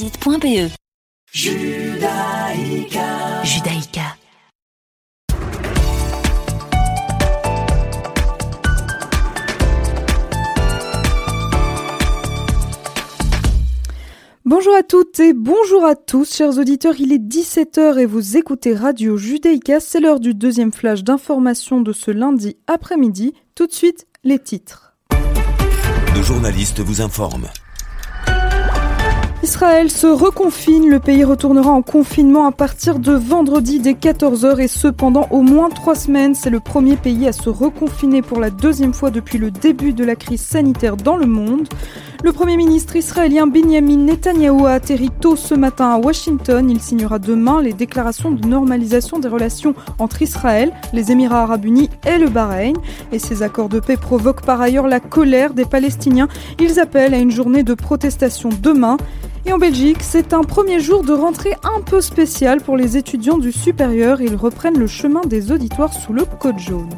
site.be. Judaïka. Judaïka. Bonjour à toutes et bonjour à tous, chers auditeurs. Il est 17h et vous écoutez Radio Judaïka. C'est l'heure du deuxième flash d'information de ce lundi après-midi. Tout de suite, les titres. Nos journalistes vous informent. Israël se reconfine, le pays retournera en confinement à partir de vendredi dès 14h et ce pendant au moins trois semaines. C'est le premier pays à se reconfiner pour la deuxième fois depuis le début de la crise sanitaire dans le monde. Le Premier ministre israélien Benjamin Netanyahu a atterri tôt ce matin à Washington. Il signera demain les déclarations de normalisation des relations entre Israël, les Émirats arabes unis et le Bahreïn. Et ces accords de paix provoquent par ailleurs la colère des Palestiniens. Ils appellent à une journée de protestation demain. Et en Belgique, c'est un premier jour de rentrée un peu spécial pour les étudiants du supérieur. Ils reprennent le chemin des auditoires sous le code jaune.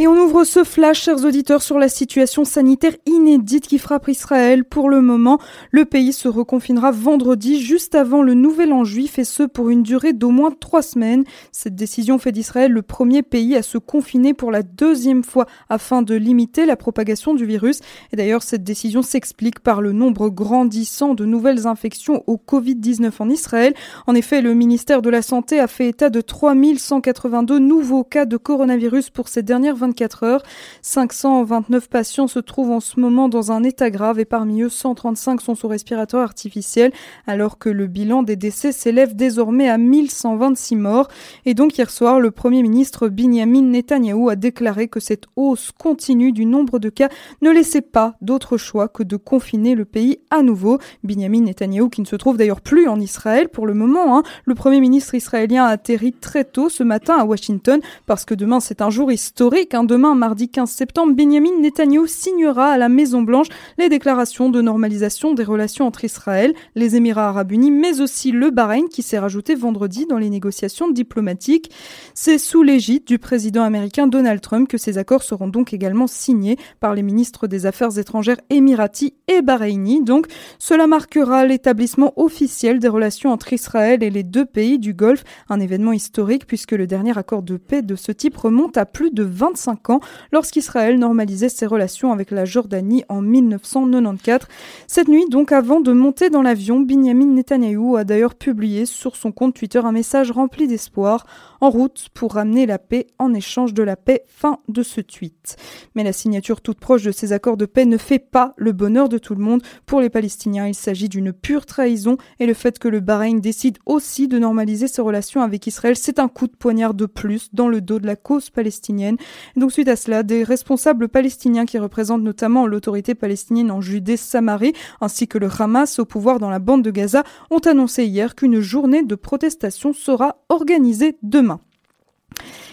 Et on ouvre ce flash, chers auditeurs, sur la situation sanitaire inédite qui frappe Israël. Pour le moment, le pays se reconfinera vendredi, juste avant le nouvel an juif, et ce pour une durée d'au moins trois semaines. Cette décision fait d'Israël le premier pays à se confiner pour la deuxième fois afin de limiter la propagation du virus. Et d'ailleurs, cette décision s'explique par le nombre grandissant de nouvelles infections au Covid-19 en Israël. En effet, le ministère de la Santé a fait état de 3182 nouveaux cas de coronavirus pour ces dernières 24 24 heures. 529 patients se trouvent en ce moment dans un état grave et parmi eux 135 sont sous respirateur artificiel alors que le bilan des décès s'élève désormais à 1126 morts. Et donc hier soir, le Premier ministre Benjamin Netanyahou a déclaré que cette hausse continue du nombre de cas ne laissait pas d'autre choix que de confiner le pays à nouveau. Benjamin Netanyahou qui ne se trouve d'ailleurs plus en Israël pour le moment. Hein. Le Premier ministre israélien a atterri très tôt ce matin à Washington parce que demain c'est un jour historique. Hein. Demain, mardi 15 septembre, Benjamin Netanyahu signera à la Maison-Blanche les déclarations de normalisation des relations entre Israël, les Émirats arabes unis, mais aussi le Bahreïn qui s'est rajouté vendredi dans les négociations diplomatiques. C'est sous l'égide du président américain Donald Trump que ces accords seront donc également signés par les ministres des Affaires étrangères émiratis et bahreïnis. Donc, cela marquera l'établissement officiel des relations entre Israël et les deux pays du Golfe, un événement historique puisque le dernier accord de paix de ce type remonte à plus de 25 ans lorsqu'Israël normalisait ses relations avec la Jordanie en 1994. Cette nuit, donc avant de monter dans l'avion, Benjamin Netanyahu a d'ailleurs publié sur son compte Twitter un message rempli d'espoir en route pour ramener la paix en échange de la paix. Fin de ce tweet. Mais la signature toute proche de ces accords de paix ne fait pas le bonheur de tout le monde. Pour les Palestiniens, il s'agit d'une pure trahison et le fait que le Bahreïn décide aussi de normaliser ses relations avec Israël, c'est un coup de poignard de plus dans le dos de la cause palestinienne. Donc suite à cela, des responsables palestiniens qui représentent notamment l'autorité palestinienne en Judée-Samarie ainsi que le Hamas au pouvoir dans la bande de Gaza ont annoncé hier qu'une journée de protestation sera organisée demain.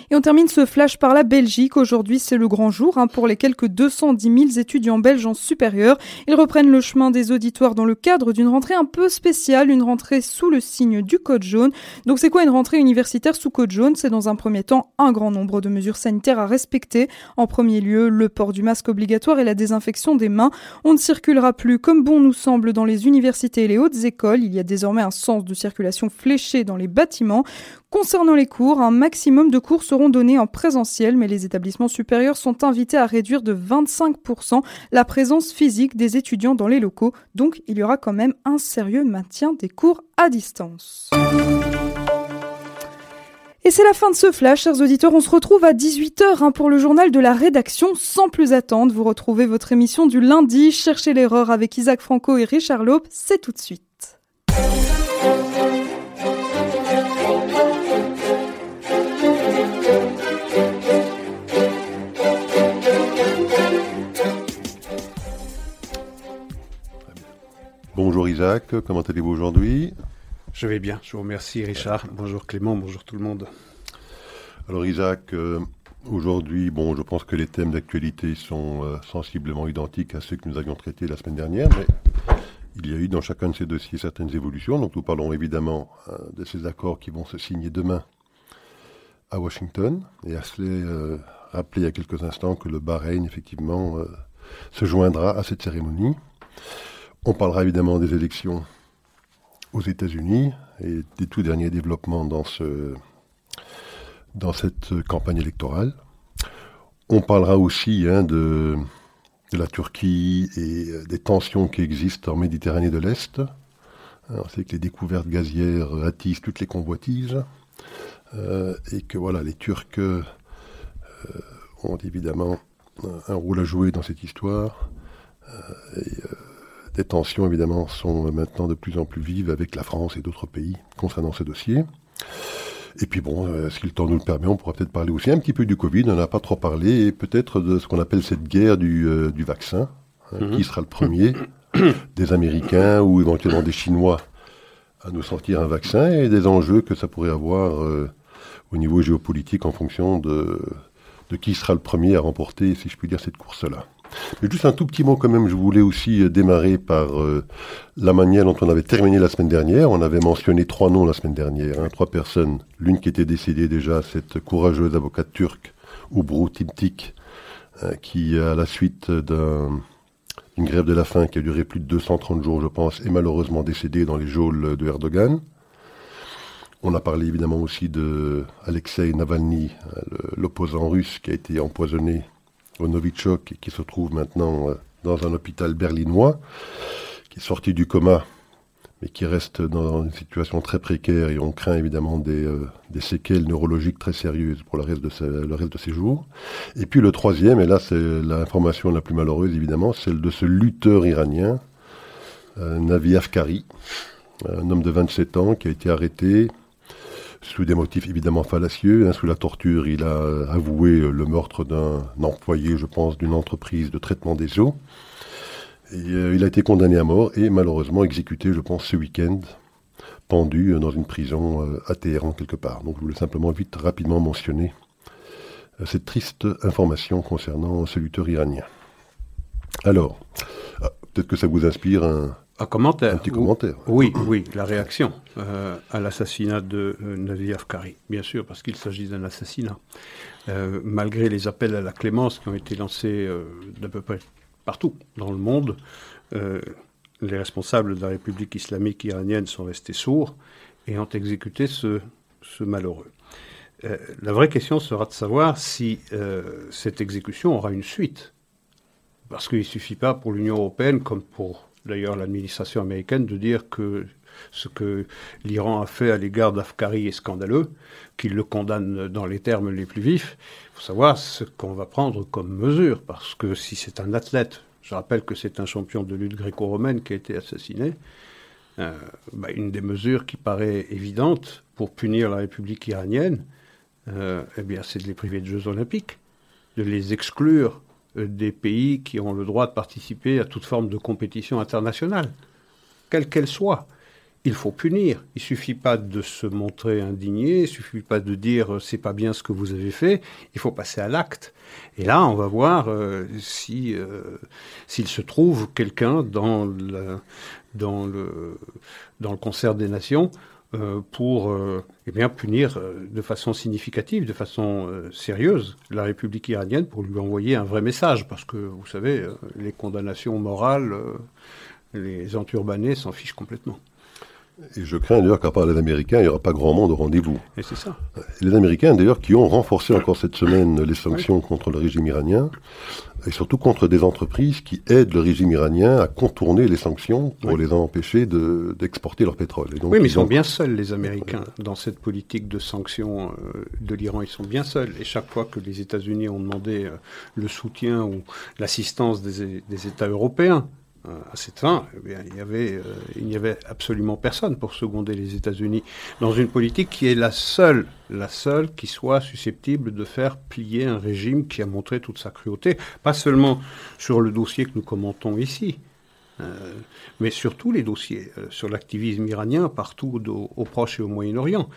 Et on termine ce flash par la Belgique. Aujourd'hui, c'est le grand jour hein, pour les quelques 210 000 étudiants belges en supérieur. Ils reprennent le chemin des auditoires dans le cadre d'une rentrée un peu spéciale, une rentrée sous le signe du code jaune. Donc c'est quoi une rentrée universitaire sous code jaune? C'est dans un premier temps un grand nombre de mesures sanitaires à respecter. En premier lieu, le port du masque obligatoire et la désinfection des mains. On ne circulera plus comme bon nous semble dans les universités et les hautes écoles. Il y a désormais un sens de circulation fléché dans les bâtiments. Concernant les cours, un maximum de cours seront donnés en présentiel, mais les établissements supérieurs sont invités à réduire de 25% la présence physique des étudiants dans les locaux, donc il y aura quand même un sérieux maintien des cours à distance. Et c'est la fin de ce flash, chers auditeurs. On se retrouve à 18h hein, pour le journal de la rédaction. Sans plus attendre, vous retrouvez votre émission du lundi. Cherchez l'erreur avec Isaac Franco et Richard Lope. C'est tout de suite. Bonjour Isaac, comment allez-vous aujourd'hui? Je vais bien, je vous remercie Richard. Bonjour Clément, bonjour tout le monde. Alors Isaac, euh, aujourd'hui, bon, je pense que les thèmes d'actualité sont euh, sensiblement identiques à ceux que nous avions traités la semaine dernière, mais il y a eu dans chacun de ces dossiers certaines évolutions. Donc nous parlons évidemment euh, de ces accords qui vont se signer demain à Washington. Et cela, rappeler il y a quelques instants que le Bahreïn, effectivement, se joindra à cette cérémonie. On parlera évidemment des élections aux États-Unis et des tout derniers développements dans, ce, dans cette campagne électorale. On parlera aussi hein, de, la Turquie et des tensions qui existent en Méditerranée de l'Est. On sait que les découvertes gazières attisent toutes les convoitises euh, et que voilà, les Turcs euh, ont évidemment un rôle à jouer dans cette histoire. Euh, des tensions, évidemment, sont maintenant de plus en plus vives avec la France et d'autres pays concernant ce dossier. Et puis bon, euh, si le temps nous le permet, on pourra peut-être parler aussi un petit peu du Covid, on n'a pas trop parlé, et peut-être de ce qu'on appelle cette guerre du, euh, du vaccin, hein, mhm. qui sera le premier, des Américains ou éventuellement des Chinois à nous sortir un vaccin, et des enjeux que ça pourrait avoir euh, au niveau géopolitique en fonction de, de qui sera le premier à remporter, si je puis dire, cette course-là. Mais juste un tout petit mot quand même, je voulais aussi euh, démarrer par euh, la manière dont on avait terminé la semaine dernière. On avait mentionné trois noms la semaine dernière, hein, trois personnes. L'une qui était décédée déjà, cette courageuse avocate turque, Ubru Timtik, euh, qui à la suite d'une grève de la faim qui a duré plus de 230 jours, je pense, est malheureusement décédée dans les geôles de Erdogan. On a parlé évidemment aussi de Alexei Navalny, l'opposant russe qui a été empoisonné au qui se trouve maintenant euh, dans un hôpital berlinois, qui est sorti du coma, mais qui reste dans une situation très précaire et on craint évidemment des, euh, séquelles neurologiques très sérieuses pour le reste, de le reste de ses jours. Et puis le troisième, et là c'est l'information la plus malheureuse évidemment, celle de ce lutteur iranien, euh, Navi Afkari, un homme de 27 ans qui a été arrêté sous des motifs évidemment fallacieux. Hein, sous la torture, il a avoué le meurtre d'un employé, je pense, d'une entreprise de traitement des eaux. Euh, il a été condamné à mort et malheureusement exécuté, je pense, ce week-end, pendu euh, dans une prison euh, à Téhéran quelque part. Donc je voulais simplement vite rapidement mentionner cette triste information concernant ce lutteur iranien. Alors, ah, peut-être que ça vous inspire un, un commentaire. Un petit commentaire. Oui, oui, la réaction euh, à l'assassinat de euh, Navi Afkari, bien sûr, parce qu'il s'agit d'un assassinat. Euh, malgré les appels à la clémence qui ont été lancés d'à peu près partout dans le monde, les responsables de la République islamique iranienne sont restés sourds et ont exécuté ce, ce malheureux. la vraie question sera de savoir si cette exécution aura une suite. Parce qu'il ne suffit pas pour l'Union européenne, comme pour d'ailleurs l'administration américaine de dire que ce que l'Iran a fait à l'égard d'Afkari est scandaleux, qu'il le condamne dans les termes les plus vifs. Il faut savoir ce qu'on va prendre comme mesure, parce que si c'est un athlète, je rappelle que c'est un champion de lutte gréco-romaine qui a été assassiné, euh, bah, une des mesures qui paraît évidente pour punir la République iranienne, euh, eh bien, c'est de les priver de Jeux olympiques, de les exclure des pays qui ont le droit de participer à toute forme de compétition internationale, quelle qu'elle soit. Il faut punir. Il suffit pas de se montrer indigné, il suffit pas de dire euh, c'est pas bien ce que vous avez fait. Il faut passer à l'acte. Et là, on va voir euh, si s'il se trouve quelqu'un dans le, dans le dans le concert des nations euh, pour euh, eh punir euh, de façon significative, de façon sérieuse, la République iranienne pour lui envoyer un vrai message. Parce que, vous savez, les condamnations morales, les enturbanés s'en fichent complètement. Et je crains d'ailleurs qu'à part les Américains, il n'y aura pas grand monde au rendez-vous. Et c'est ça. les Américains d'ailleurs qui ont renforcé encore cette semaine les sanctions contre le régime iranien, et surtout contre des entreprises qui aident le régime iranien à contourner les sanctions pour les empêcher d'exporter leur pétrole. donc, oui, mais ils, sont bien seuls, les Américains, dans cette politique de sanctions euh, de l'Iran. Ils sont bien seuls. Et chaque fois que les États-Unis ont demandé euh, le soutien ou l'assistance des, des États européens, à cette fin, eh euh, il n'y avait absolument personne pour seconder les États-Unis dans une politique qui est la seule, la seule qui soit susceptible de faire plier un régime qui a montré toute sa cruauté, pas seulement sur le dossier que nous commentons ici, euh, mais sur tous les dossiers, euh, sur l'activisme iranien partout au, Proche et au Moyen-Orient.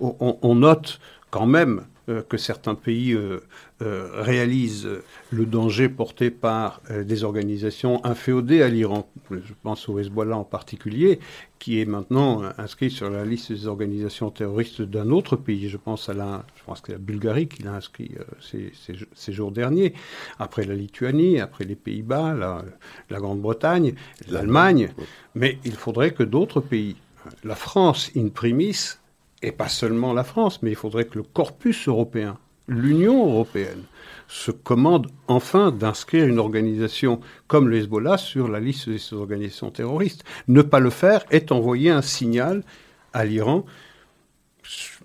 On, note quand même euh, que certains pays euh, euh, réalisent le danger porté par des organisations inféodées à l'Iran. Je pense au Hezbollah en particulier, qui est maintenant inscrit sur la liste des organisations terroristes d'un autre pays. Je pense à la, je pense que la Bulgarie qui l'a inscrit ces, ces, jours derniers, après la Lituanie, après les Pays-Bas, la, la Grande-Bretagne, l'Allemagne. Mais il faudrait que d'autres pays, la France in primis, et pas seulement la France, mais il faudrait que le corpus européen, l'Union européenne, se commande enfin d'inscrire une organisation comme le Hezbollah sur la liste de ces organisations terroristes. Ne pas le faire est envoyer un signal à l'Iran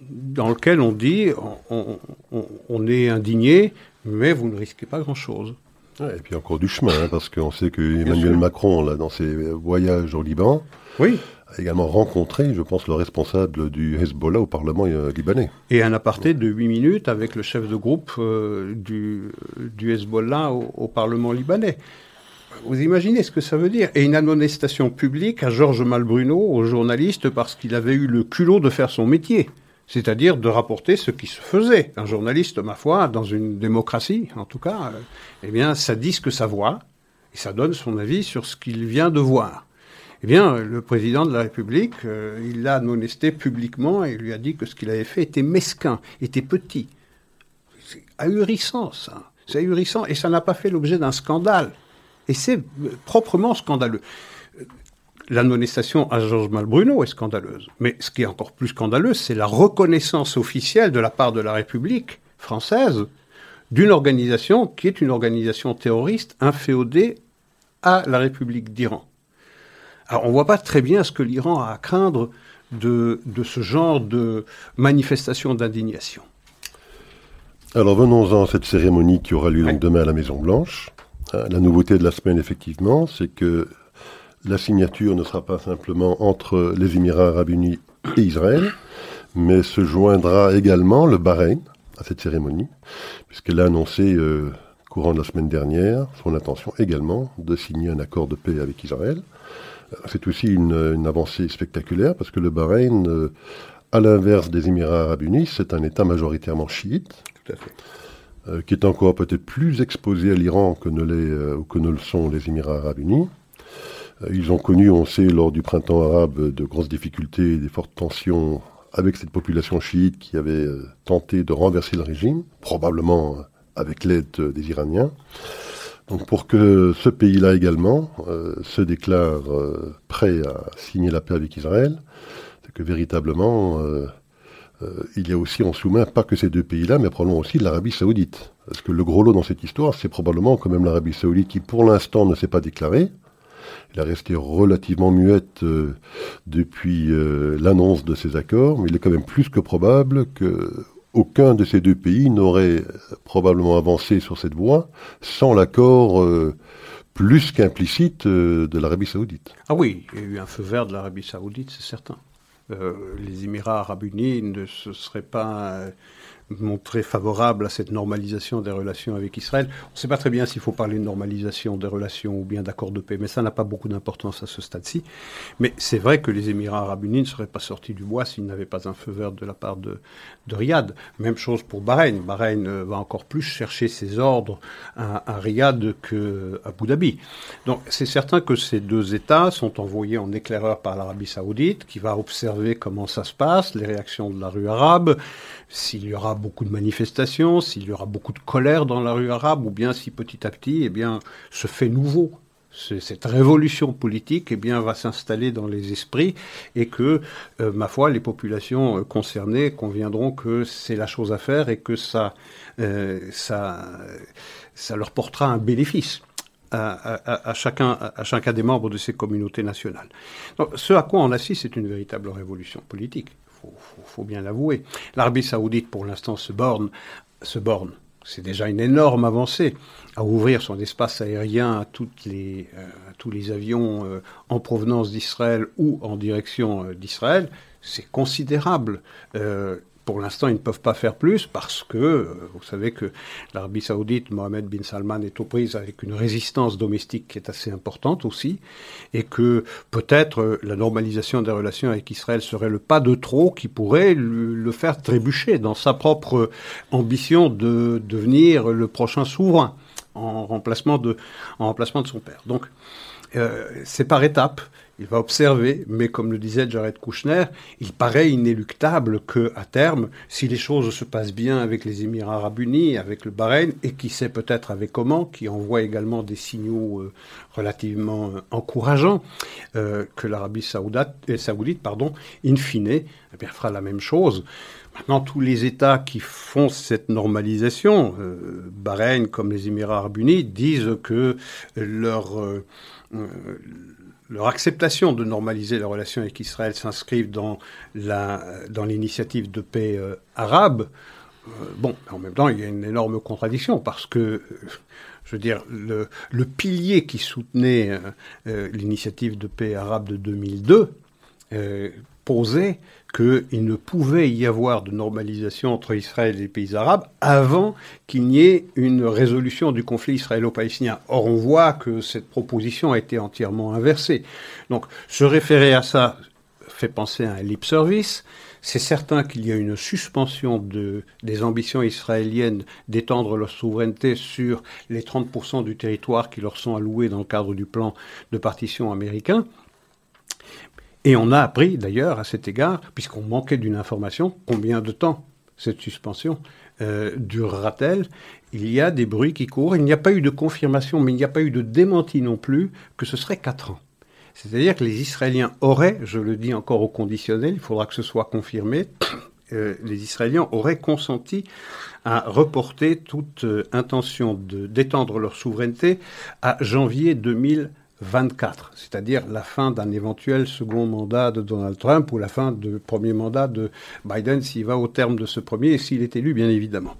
dans lequel on dit on, est indigné, mais vous ne risquez pas grand-chose. et puis encore du chemin, hein, parce qu'on sait que Emmanuel Macron, là, dans ses voyages au Liban, oui a également rencontré, je pense, le responsable du Hezbollah au Parlement euh, libanais. Et un aparté de 8 minutes avec le chef de groupe euh, du, du, Hezbollah au, Parlement libanais. Vous imaginez ce que ça veut dire Et une admonestation publique à Georges Malbruno, au journaliste, parce qu'il avait eu le culot de faire son métier c'est-à-dire de rapporter ce qui se faisait. Un journaliste, ma foi, dans une démocratie, en tout cas, euh, eh bien, ça dit ce que ça voit, et ça donne son avis sur ce qu'il vient de voir. Eh bien, le président de la République, euh, il l'a admonesté publiquement et lui a dit que ce qu'il avait fait était mesquin, était petit. C'est ahurissant, ça. C'est ahurissant et ça n'a pas fait l'objet d'un scandale. Et c'est euh, proprement scandaleux. L'admonestation à Georges Malbruno est scandaleuse. Mais ce qui est encore plus scandaleux, c'est la reconnaissance officielle de la part de la République française d'une organisation qui est une organisation terroriste inféodée à la République d'Iran. Alors on ne voit pas très bien ce que l'Iran a à craindre de, ce genre de manifestation d'indignation. Alors venons-en à cette cérémonie qui aura lieu demain à la Maison Blanche. Euh, la nouveauté de la semaine, effectivement, c'est que la signature ne sera pas simplement entre les Émirats arabes unis et Israël, mais se joindra également le Bahreïn à cette cérémonie, puisqu'elle a annoncé euh, courant de la semaine dernière son intention également de signer un accord de paix avec Israël. C'est aussi une, avancée spectaculaire parce que le Bahreïn, euh, à l'inverse des Émirats arabes unis, c'est un État majoritairement chiite. Euh, qui est encore peut-être plus exposé à l'Iran que, ne euh, que ne le sont les Émirats arabes unis. ils ont connu, on sait, lors du printemps arabe, de grosses difficultés, des fortes tensions avec cette population chiite qui avait tenté de renverser le régime, probablement avec l'aide des Iraniens. Donc pour que ce pays-là également euh, se déclare euh, prêt à signer la paix avec Israël, c'est que véritablement, euh, il y a aussi en sous-main pas que ces deux pays-là, mais probablement aussi l'Arabie saoudite. Parce que le gros lot dans cette histoire, c'est probablement quand même l'Arabie saoudite qui pour l'instant ne s'est pas déclarée. Elle a resté relativement muette depuis l'annonce de ces accords, mais il est quand même plus que probable que aucun de ces deux pays n'aurait probablement avancé sur cette voie sans l'accord euh, plus qu'implicite euh, de l'Arabie saoudite. Ah oui, il y a eu un feu vert de l'Arabie saoudite, c'est certain. Euh, les Émirats arabes unis ne se seraient pas montré favorable à cette normalisation des relations avec Israël. On ne sait pas très bien s'il faut parler de normalisation des relations ou bien d'accord de paix, mais ça n'a pas beaucoup d'importance à ce stade-ci. Mais c'est vrai que les Émirats arabes unis ne seraient pas sortis du bois s'ils n'avaient pas un feu vert de la part de, de Riyad. Même chose pour Bahreïn. Bahreïn euh, va encore plus chercher ses ordres à, à Riyad qu'à Abu Dhabi. Donc c'est certain que ces deux États sont envoyés en éclaireur par l'Arabie saoudite, qui va observer comment ça se passe, les réactions de la rue arabe, s'il y aura beaucoup de manifestations, s'il y aura beaucoup de colère dans la rue arabe, ou bien si petit à petit, eh bien, ce fait nouveau, cette révolution politique, eh bien, va s'installer dans les esprits et que, euh, ma foi, les populations euh, concernées conviendront que c'est la chose à faire et que ça, euh, ça, ça leur portera un bénéfice. À, chacun, à chacun des membres de ces communautés nationales. Ce à quoi on assiste, c'est une véritable révolution politique faut, faut, bien l'avouer. L'Arabie saoudite, pour l'instant, se borne, se borne. C'est déjà une énorme avancée à ouvrir son espace aérien à, les, euh, tous les avions euh, en provenance d'Israël ou en direction euh, d'Israël. C'est considérable. Pour l'instant, ils ne peuvent pas faire plus parce que euh, vous savez que l'Arabie saoudite, Mohamed bin Salman est aux prises avec une résistance domestique qui est assez importante aussi, et que peut-être euh, la normalisation des relations avec Israël serait le pas de trop qui pourrait le faire trébucher dans sa propre ambition de devenir le prochain souverain en remplacement de, en remplacement de son père. Donc, euh, c'est par étapes. Il va observer, mais comme le disait Jared Kushner, il paraît inéluctable que, à terme, si les choses se passent bien avec les Émirats arabes unis, avec le Bahreïn, et qui sait peut-être avec comment, qui envoie également des signaux euh, relativement euh, encourageants, que l'Arabie saoudite, pardon, in fine, eh bien, fera la même chose. Maintenant, tous les États qui font cette normalisation, Bahreïn comme les Émirats arabes unis, disent que leur euh, leur acceptation de normaliser les relations avec Israël s'inscrivent dans la dans l'initiative de paix euh, arabe. Euh, bon, en même temps, il y a une énorme contradiction parce que, je veux dire, le, le pilier qui soutenait l'initiative de paix arabe de 2002 posait qu'il ne pouvait y avoir de normalisation entre Israël et les pays arabes avant qu'il n'y ait une résolution du conflit israélo-palestinien. Or, on voit que cette proposition a été entièrement inversée. Donc, se référer à ça fait penser à un lip service. C'est certain qu'il y a une suspension de, des ambitions israéliennes d'étendre leur souveraineté sur les 30% du territoire qui leur sont alloués dans le cadre du plan de partition américain. Et on a appris d'ailleurs à cet égard, puisqu'on manquait d'une information, combien de temps cette suspension euh, durera-t-elle? Il y a des bruits qui courent, il n'y a pas eu de confirmation, mais il n'y a pas eu de démenti non plus, que ce serait quatre ans. C'est-à-dire que les Israéliens auraient, je le dis encore au conditionnel, il faudra que ce soit confirmé, euh, les Israéliens auraient consenti à reporter toute euh, intention d'étendre leur souveraineté à janvier 2020. 24, c'est-à-dire la fin d'un éventuel second mandat de Donald Trump ou la fin du premier mandat de Biden s'il va au terme de ce premier et s'il est élu, bien évidemment.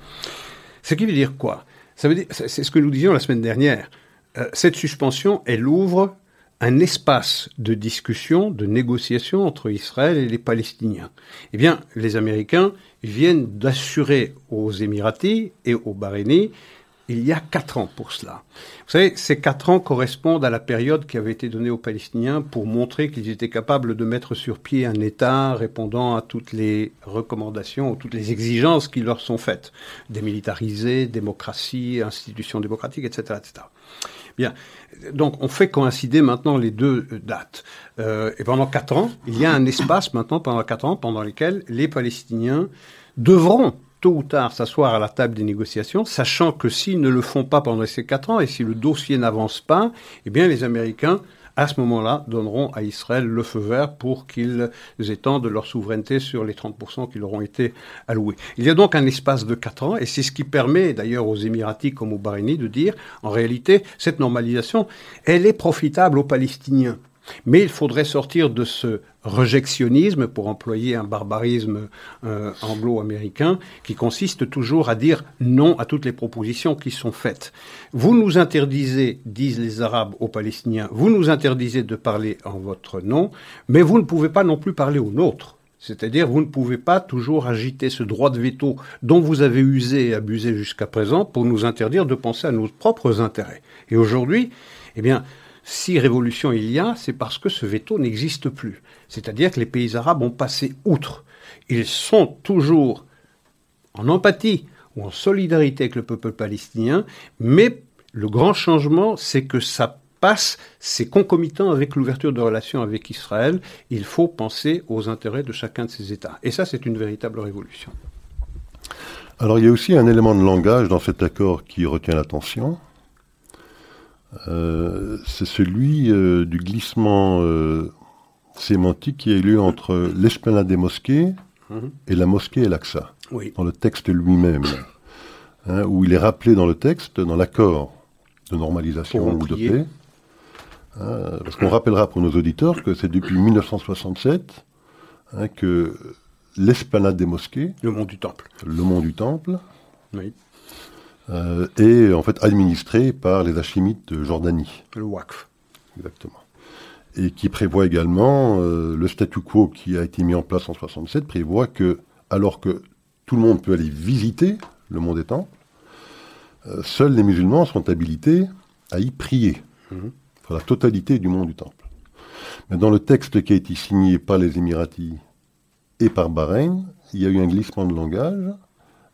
Ce qui veut dire quoi? Ça veut dire, c'est ce que nous disions la semaine dernière. Euh, cette suspension, elle ouvre un espace de discussion, de négociation entre Israël et les Palestiniens. Eh bien, les Américains viennent d'assurer aux Émiratis et aux Bahreïnis il y a quatre ans pour cela. Vous savez, ces quatre ans correspondent à la période qui avait été donnée aux Palestiniens pour montrer qu'ils étaient capables de mettre sur pied un État répondant à toutes les recommandations, ou toutes les exigences qui leur sont faites. Démilitariser, démocratie, institutions démocratiques, etc. etc. Bien, donc on fait coïncider maintenant les deux dates. Euh, et pendant quatre ans, il y a un espace maintenant, pendant quatre ans, pendant lequel les Palestiniens devront tôt ou tard s'asseoir à la table des négociations, sachant que s'ils ne le font pas pendant ces quatre ans et si le dossier n'avance pas, eh bien les Américains à ce moment-là, donneront à Israël le feu vert pour qu'ils étendent leur souveraineté sur les 30% qui leur ont été alloués. Il y a donc un espace de quatre ans, et c'est ce qui permet d'ailleurs aux Émiratis comme aux Bahreïnis de dire, en réalité, cette normalisation, elle est profitable aux Palestiniens. Mais il faudrait sortir de ce rejectionnisme, pour employer un barbarisme euh, anglo-américain, qui consiste toujours à dire non à toutes les propositions qui sont faites. Vous nous interdisez, disent les Arabes aux Palestiniens, vous nous interdisez de parler en votre nom, mais vous ne pouvez pas non plus parler au nôtre. C'est-à-dire, vous ne pouvez pas toujours agiter ce droit de veto dont vous avez usé et abusé jusqu'à présent pour nous interdire de penser à nos propres intérêts. Et aujourd'hui, eh bien, si révolution il y a, c'est parce que ce veto n'existe plus. C'est-à-dire que les pays arabes ont passé outre. Ils sont toujours en empathie ou en solidarité avec le peuple palestinien, mais le grand changement, c'est que ça passe, c'est concomitant avec l'ouverture de relations avec Israël. Il faut penser aux intérêts de chacun de ces États. Et ça, c'est une véritable révolution. Alors il y a aussi un élément de langage dans cet accord qui retient l'attention. Euh, c'est celui euh, du glissement euh, sémantique qui a eu lieu entre l'esplanade des mosquées mhm. et la mosquée El-Aqsa, dans le texte lui-même, hein, où il est rappelé dans le texte, dans l'accord de normalisation ou de paix, hein, parce qu'on rappellera pour nos auditeurs que c'est depuis 1967 hein, que l'esplanade des mosquées, le mont du Temple, le mont du Temple, oui euh, et en fait administré par les Hachimites de Jordanie. Le WACF. Exactement. Et qui prévoit également, euh, le statu quo qui a été mis en place en 67 prévoit que, alors que tout le monde peut aller visiter le mont des temples. Euh, seuls les musulmans sont habilités à y prier, Mhm. pour la totalité du mont du temple. Mais dans le texte qui a été signé par les Émiratis et par Bahreïn, il y a eu un glissement de langage,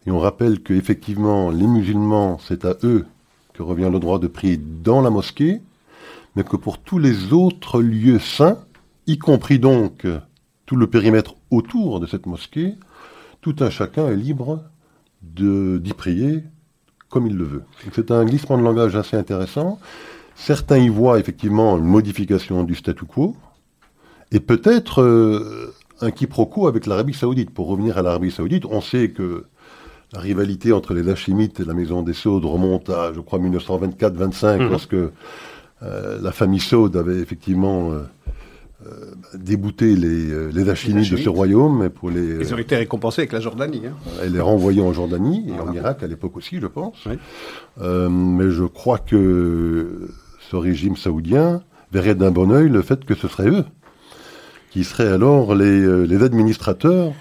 et on rappelle que effectivement les musulmans, c'est à eux que revient le droit de prier dans la mosquée, mais que pour tous les autres lieux saints, y compris donc tout le périmètre autour de cette mosquée, tout un chacun est libre d'y prier comme il le veut. C'est un glissement de langage assez intéressant. Certains y voient effectivement une modification du statu quo, et peut-être euh, un quiproquo avec l'Arabie saoudite. Pour revenir à l'Arabie saoudite, on sait que la rivalité entre les Hachimites et la maison des Saudes remonte à, je crois, 1924-25, Mhm. lorsque euh, la famille Saud avait effectivement euh, euh, débouté les, les Hachimites de ce royaume pour les, Ils ont été récompensés avec la Jordanie. hein. elle les renvoyer en Jordanie et en. Irak à l'époque aussi, je pense. Oui. Mais je crois que ce régime saoudien verrait d'un bon œil le fait que ce serait eux qui seraient alors les, les administrateurs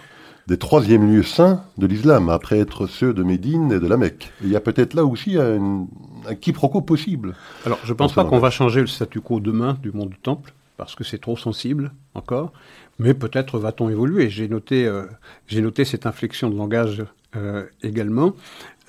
des troisièmes lieux saints de l'islam, après être ceux de Médine et de la Mecque. Il y a peut-être là aussi un, un quiproquo possible. Alors, je pense Dans pas qu'on va changer le statu quo demain du monde du Temple, parce que c'est trop sensible encore. Mais peut-être va-t-on évoluer. J'ai noté, euh, j'ai noté cette inflexion de langage euh, également.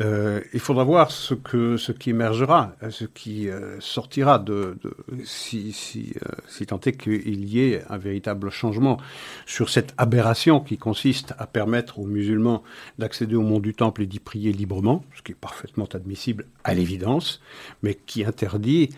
Euh, il faudra voir ce que ce qui émergera, euh, ce qui euh, sortira de, de si si euh, si tant est qu'il y ait un véritable changement sur cette aberration qui consiste à permettre aux musulmans d'accéder au mont du temple et d'y prier librement, ce qui est parfaitement admissible à l'évidence, mais qui interdit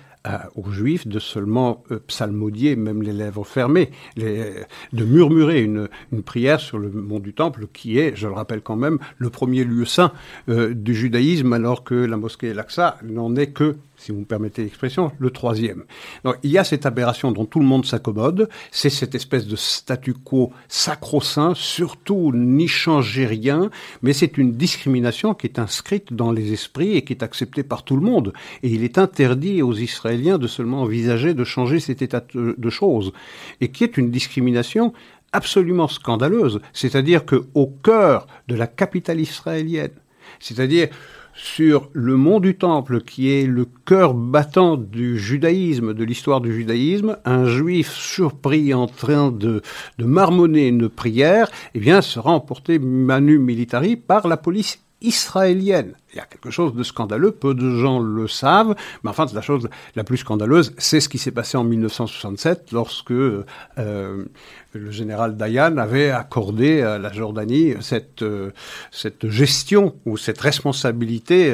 aux juifs de seulement euh, psalmodier, même les lèvres fermées, les- de murmurer une, une prière sur le mont du temple, qui est, je le rappelle quand même, le premier lieu saint euh, du judaïsme, alors que la mosquée Al-Aqsa n'en est que, si vous me permettez l'expression, le troisième. Donc il y a cette aberration dont tout le monde s'accommode, c'est cette espèce de statu quo sacro-saint, surtout n'y changez rien, mais c'est une discrimination qui est inscrite dans les esprits et qui est acceptée par tout le monde. Et il est interdit aux Israéliens de seulement envisager de changer cet état de choses, et qui est une discrimination absolument scandaleuse, c'est-à-dire que au cœur de la capitale israélienne, c'est-à-dire sur le mont du Temple, qui est le cœur battant du judaïsme, de l'histoire du judaïsme, un juif surpris en train de, marmonner une prière, eh bien, sera emporté manu militari par la police israélienne. Il y a quelque chose de scandaleux, peu de gens le savent, mais enfin, la chose la plus scandaleuse, c'est ce qui s'est passé en 1967, lorsque euh, le général Dayan avait accordé à la Jordanie cette, euh, cette gestion ou cette responsabilité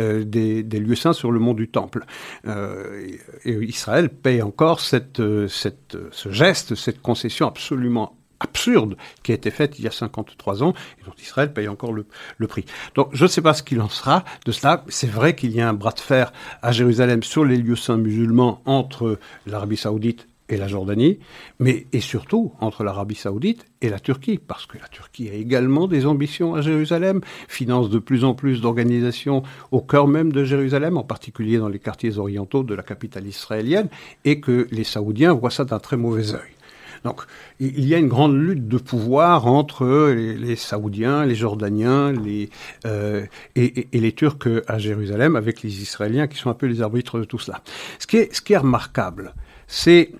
euh, des, lieux saints sur le mont du Temple. Et, Israël paye encore cette, cette, ce geste, cette concession absolument absurde qui a été faite il y a 53 ans et dont Israël paye encore le, prix. Donc je ne sais pas ce qu'il en sera de cela. C'est vrai qu'il y a un bras de fer à Jérusalem sur les lieux saints musulmans entre l'Arabie saoudite et la Jordanie, mais et surtout entre l'Arabie saoudite et la Turquie, parce que la Turquie a également des ambitions à Jérusalem, finance de plus en plus d'organisations au cœur même de Jérusalem, en particulier dans les quartiers orientaux de la capitale israélienne, et que les Saoudiens voient ça d'un très mauvais œil. Donc, il y a une grande lutte de pouvoir entre les, Saoudiens, les Jordaniens euh, et, les Turcs à Jérusalem, avec les Israéliens qui sont un peu les arbitres de tout cela. Ce qui est, ce qui est remarquable, c'est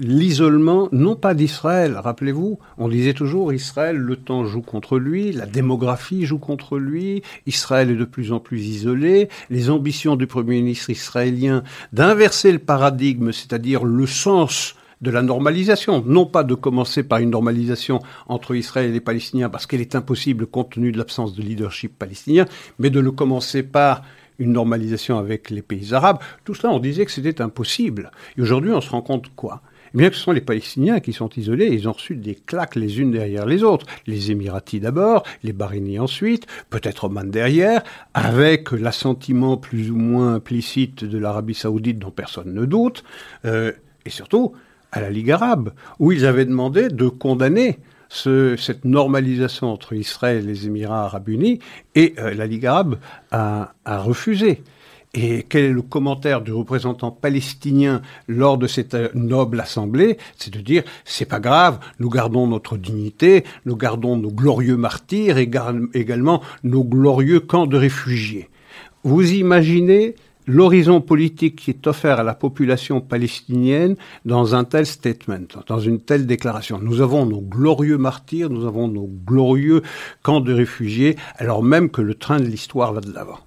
l'isolement, non pas d'Israël, rappelez-vous, on disait toujours Israël, le temps joue contre lui, la démographie joue contre lui, Israël est de plus en plus isolé, les ambitions du Premier ministre israélien d'inverser le paradigme, c'est-à-dire le sens de la normalisation, non pas de commencer par une normalisation entre Israël et les Palestiniens parce qu'elle est impossible compte tenu de l'absence de leadership palestinien, mais de le commencer par une normalisation avec les pays arabes. Tout cela, on disait que c'était impossible. Et aujourd'hui, on se rend compte quoi? Eh bien que ce sont les Palestiniens qui sont isolés, ils ont reçu des claques les unes derrière les autres. Les Émiratis d'abord, les Bahreïnis ensuite, peut-être Oman derrière, avec l'assentiment plus ou moins implicite de l'Arabie saoudite dont personne ne doute, euh, et surtout à la Ligue arabe, où ils avaient demandé de condamner ce, cette normalisation entre Israël et les Émirats arabes unis, et euh, la Ligue arabe a, a refusé. Et quel est le commentaire du représentant palestinien lors de cette euh, noble assemblée? C'est de dire c'est pas grave, nous gardons notre dignité, nous gardons nos glorieux martyrs et également nos glorieux camps de réfugiés. Vous imaginez l'horizon politique qui est offert à la population palestinienne dans un tel statement, dans une telle déclaration. Nous avons nos glorieux martyrs, nous avons nos glorieux camps de réfugiés, alors même que le train de l'histoire va de l'avant.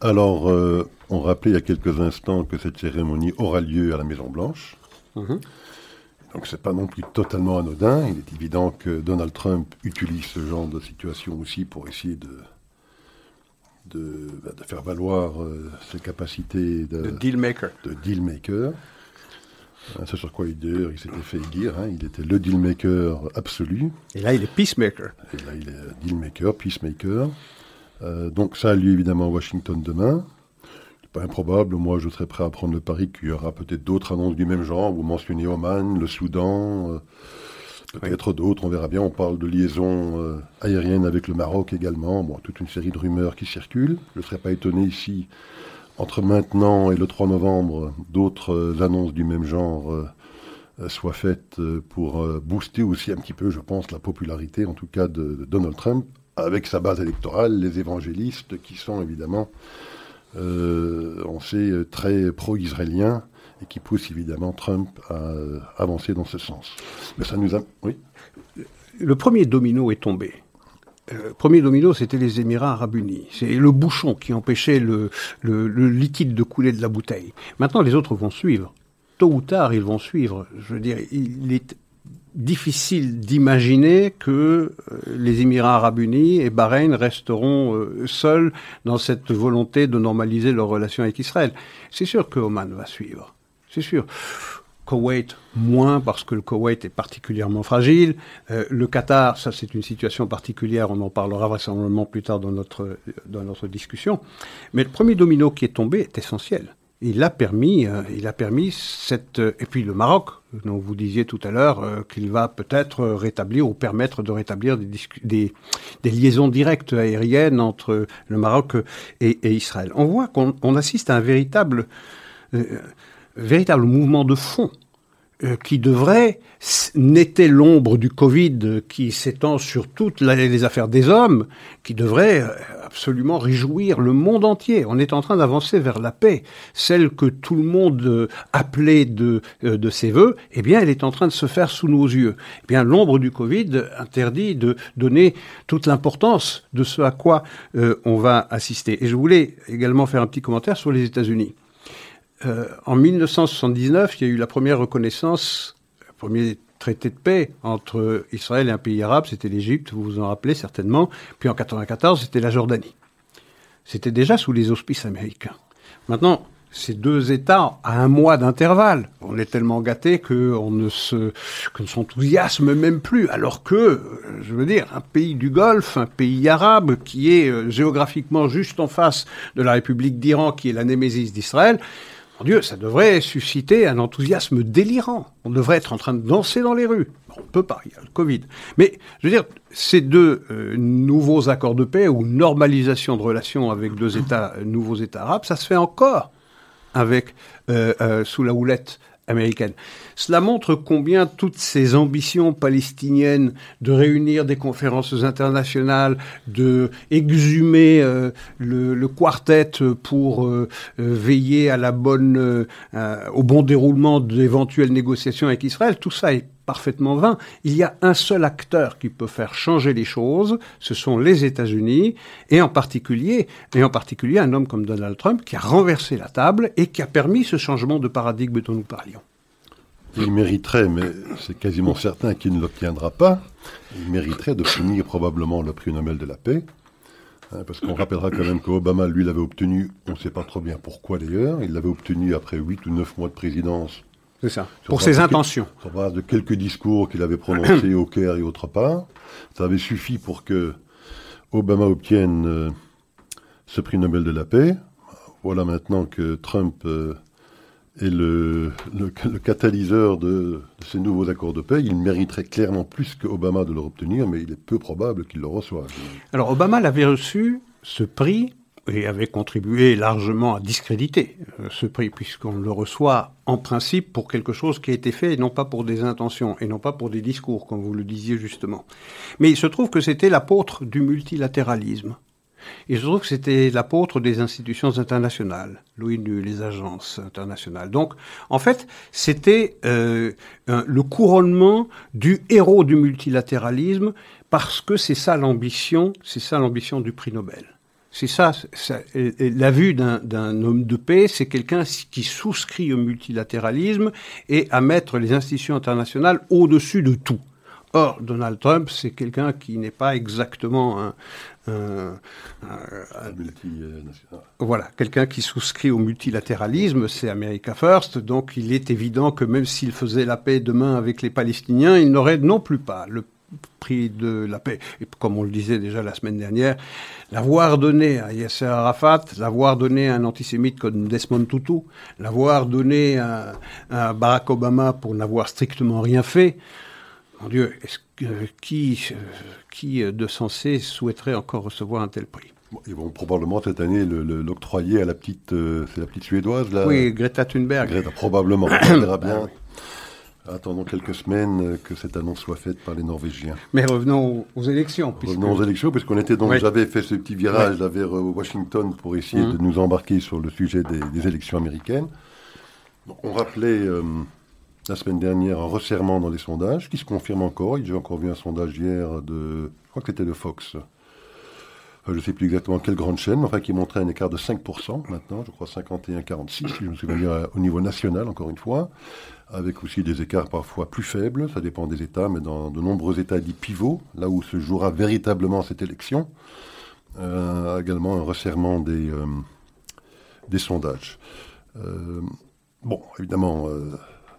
Alors, euh, on rappelait il y a quelques instants que cette cérémonie aura lieu à la Maison Blanche. Mhm. Donc c'est pas non plus totalement anodin. Il est évident que Donald Trump utilise ce genre de situation aussi pour essayer de de, bah, de faire valoir euh, ses capacités de, deal maker. De deal maker. Hein, c'est sur quoi il, il s'était fait dire. Hein. il était le deal maker absolu. Et là, il est peacemaker. Et là, il est deal maker, peacemaker. Euh, donc ça a lieu évidemment à Washington demain. Pas improbable. Moi, je serais prêt à prendre le pari qu'il y aura peut-être d'autres annonces du même genre. Vous mentionnez Oman, le Soudan. Euh, Peut-être d'autres, on verra bien. On parle de liaison euh, aérienne avec le Maroc également. Bon, toute une série de rumeurs qui circulent. Je ne serais pas étonné ici, entre maintenant et le 3 novembre, d'autres euh, annonces du même genre euh, soient faites pour booster aussi un petit peu, je pense, la popularité, en tout cas, de, Donald Trump, avec sa base électorale, les évangélistes, qui sont évidemment, on sait, très pro-israéliens qui pousse évidemment Trump à euh, avancer dans ce sens. Mais ça nous a... Oui Le premier domino est tombé. Le euh, premier domino, c'était les Émirats arabes unis. C'est le bouchon qui empêchait le, le, liquide de couler de la bouteille. Maintenant, les autres vont suivre. Tôt ou tard, ils vont suivre. Je veux dire, il est difficile d'imaginer que euh, les Émirats arabes unis et Bahreïn resteront seuls dans cette volonté de normaliser leurs relations avec Israël. C'est sûr que Oman va suivre c'est sûr. Koweït, moins parce que le Koweït est particulièrement fragile. Euh, le Qatar, ça c'est une situation particulière, on en parlera vraisemblablement plus tard dans notre, dans notre discussion. Mais le premier domino qui est tombé est essentiel. Il a permis, euh, il a permis cette... Euh, et puis le Maroc, dont vous disiez tout à l'heure qu'il va peut-être rétablir ou permettre de rétablir des, liaisons directes aériennes entre le Maroc et Israël. On voit qu'on assiste à un véritable véritable mouvement de fond euh, qui devrait n'était l'ombre du Covid qui s'étend sur toutes les affaires des hommes, qui devrait euh, absolument réjouir le monde entier. On est en train d'avancer vers la paix, celle que tout le monde euh, appelait de, de ses voeux. Eh bien, elle est en train de se faire sous nos yeux. Eh bien, l'ombre du Covid interdit de donner toute l'importance de ce à quoi on va assister. Et je voulais également faire un petit commentaire sur les États-Unis. Euh, en 1979, il y a eu la première reconnaissance, le premier traité de paix entre Israël et un pays arabe, c'était l'Égypte, vous vous en rappelez certainement. Puis en 1994, c'était la Jordanie. C'était déjà sous les auspices américains. Maintenant, ces deux États à un mois d'intervalle. On est tellement gâtés qu'on ne se, qu'on ne s'enthousiasme même plus. Alors que, je veux dire, un pays du Golfe, un pays arabe qui est euh, géographiquement juste en face de la République d'Iran, qui est la némésis d'Israël, mon Dieu, ça devrait susciter un enthousiasme délirant. On devrait être en train de danser dans les rues. On ne peut pas, il y a le Covid. Mais, je veux dire, ces deux euh, nouveaux accords de paix ou normalisation de relations avec deux États, euh, nouveaux États arabes, ça se fait encore avec, euh, sous la houlette américaine. Cela montre combien toutes ces ambitions palestiniennes de réunir des conférences internationales, de exhumer euh, le, quartet pour euh, euh, veiller à au bon déroulement d'éventuelles négociations avec Israël, tout ça est parfaitement vain. Il y a un seul acteur qui peut faire changer les choses, ce sont les États-Unis, et en particulier, et en particulier un homme comme Donald Trump qui a renversé la table et qui a permis ce changement de paradigme dont nous parlions. Il mériterait, mais c'est quasiment certain qu'il ne l'obtiendra pas, il mériterait de finir probablement le prix Nobel de la paix. Hein, parce qu'on rappellera quand même qu'Obama, lui, l'avait obtenu, on ne sait pas trop bien pourquoi d'ailleurs, il l'avait obtenu après 8 ou 9 mois de présidence c'est ça. Pour ses intentions. Sur base de quelques discours qu'il avait prononcés au Caire et autre part. Ça avait suffi pour que Obama obtienne euh, ce prix Nobel de la paix. Voilà maintenant que Trump euh, est le, catalyseur de, de, ces nouveaux accords de paix. Il mériterait clairement plus qu'Obama de le obtenir, mais il est peu probable qu'il le reçoive. Alors Obama l'avait reçu, ce prix, et avait contribué largement à discréditer euh, ce prix, puisqu'on le reçoit en principe pour quelque chose qui a été fait et non pas pour des intentions et non pas pour des discours, comme vous le disiez justement. Mais il se trouve que c'était l'apôtre du multilatéralisme. Et je trouve que c'était l'apôtre des institutions internationales, l'ONU, les agences internationales. Donc, en fait, c'était euh, le couronnement du héros du multilatéralisme parce que c'est ça l'ambition, c'est ça l'ambition du prix Nobel. C'est ça, la vue d'un homme de paix, c'est quelqu'un qui souscrit au multilatéralisme et à mettre les institutions internationales au-dessus de tout. Or, Donald Trump, c'est quelqu'un qui n'est pas exactement un, un, voilà, quelqu'un qui souscrit au multilatéralisme, c'est America First, donc il est évident que même s'il faisait la paix demain avec les Palestiniens, il n'aurait non plus pas le prix de la paix. Et comme on le disait déjà la semaine dernière, l'avoir donné à Yasser Arafat, l'avoir donné à un antisémite comme Desmond Tutu, l'avoir donné à, Barack Obama pour n'avoir strictement rien fait, mon Dieu, est-ce que, qui, qui de sensé souhaiterait encore recevoir un tel prix? Ils vont probablement cette année l'octroyer à la petite, euh, c'est la petite suédoise là. Oui, Greta Thunberg. Greta, probablement. On verra bien. Attendons quelques semaines que cette annonce soit faite par les Norvégiens. Mais revenons aux élections. Revenons aux élections, puisqu'on était donc, j'avais fait ce petit virage vers euh, Washington pour essayer mmh. de nous embarquer sur le sujet des, élections américaines. on rappelait euh, la semaine dernière un resserrement dans les sondages, qui se confirme encore. J'ai encore vu un sondage hier de, je crois que c'était de Fox. Euh, je ne sais plus exactement quelle grande chaîne, mais enfin qui montrait un écart de 5% maintenant, je crois 51-46, si je me souviens bien, au niveau national, encore une fois avec aussi des écarts parfois plus faibles, ça dépend des États, mais dans de nombreux États dits pivots, là où se jouera véritablement cette élection, euh, également un resserrement des, euh, des sondages. Euh, bon, évidemment,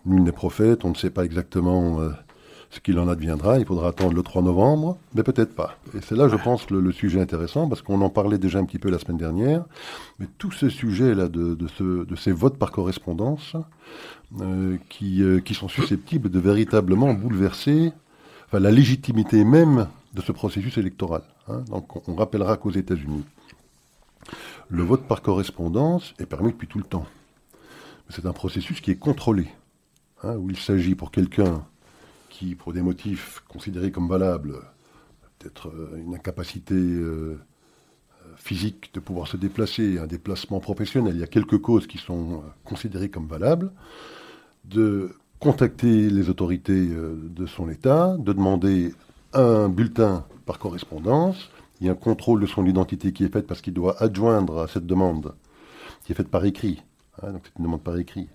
nul n'est prophète, on ne sait pas exactement ce qu'il en adviendra. Il faudra attendre le 3 novembre, mais peut-être pas. Et c'est là, je pense, le, sujet intéressant, parce qu'on en parlait déjà un petit peu la semaine dernière. Mais tout ce sujet-là de, de, ces votes par correspondance, euh, qui, euh, qui, sont susceptibles de véritablement bouleverser la légitimité même de ce processus électoral. Hein. Donc on rappellera qu'aux États-Unis, le vote par correspondance est permis depuis tout le temps. C'est un processus qui est contrôlé, hein, où il s'agit pour quelqu'un qui, pour des motifs considérés comme valables, peut-être euh, une incapacité euh, physique de pouvoir se déplacer, un déplacement professionnel, il y a quelques causes qui sont euh, considérées comme valables, de contacter les autorités de son État, de demander un bulletin par correspondance, il y a un contrôle de son identité qui est fait parce qu'il doit adjoindre à cette demande, qui est faite par écrit, hein, donc c'est une demande par écrit,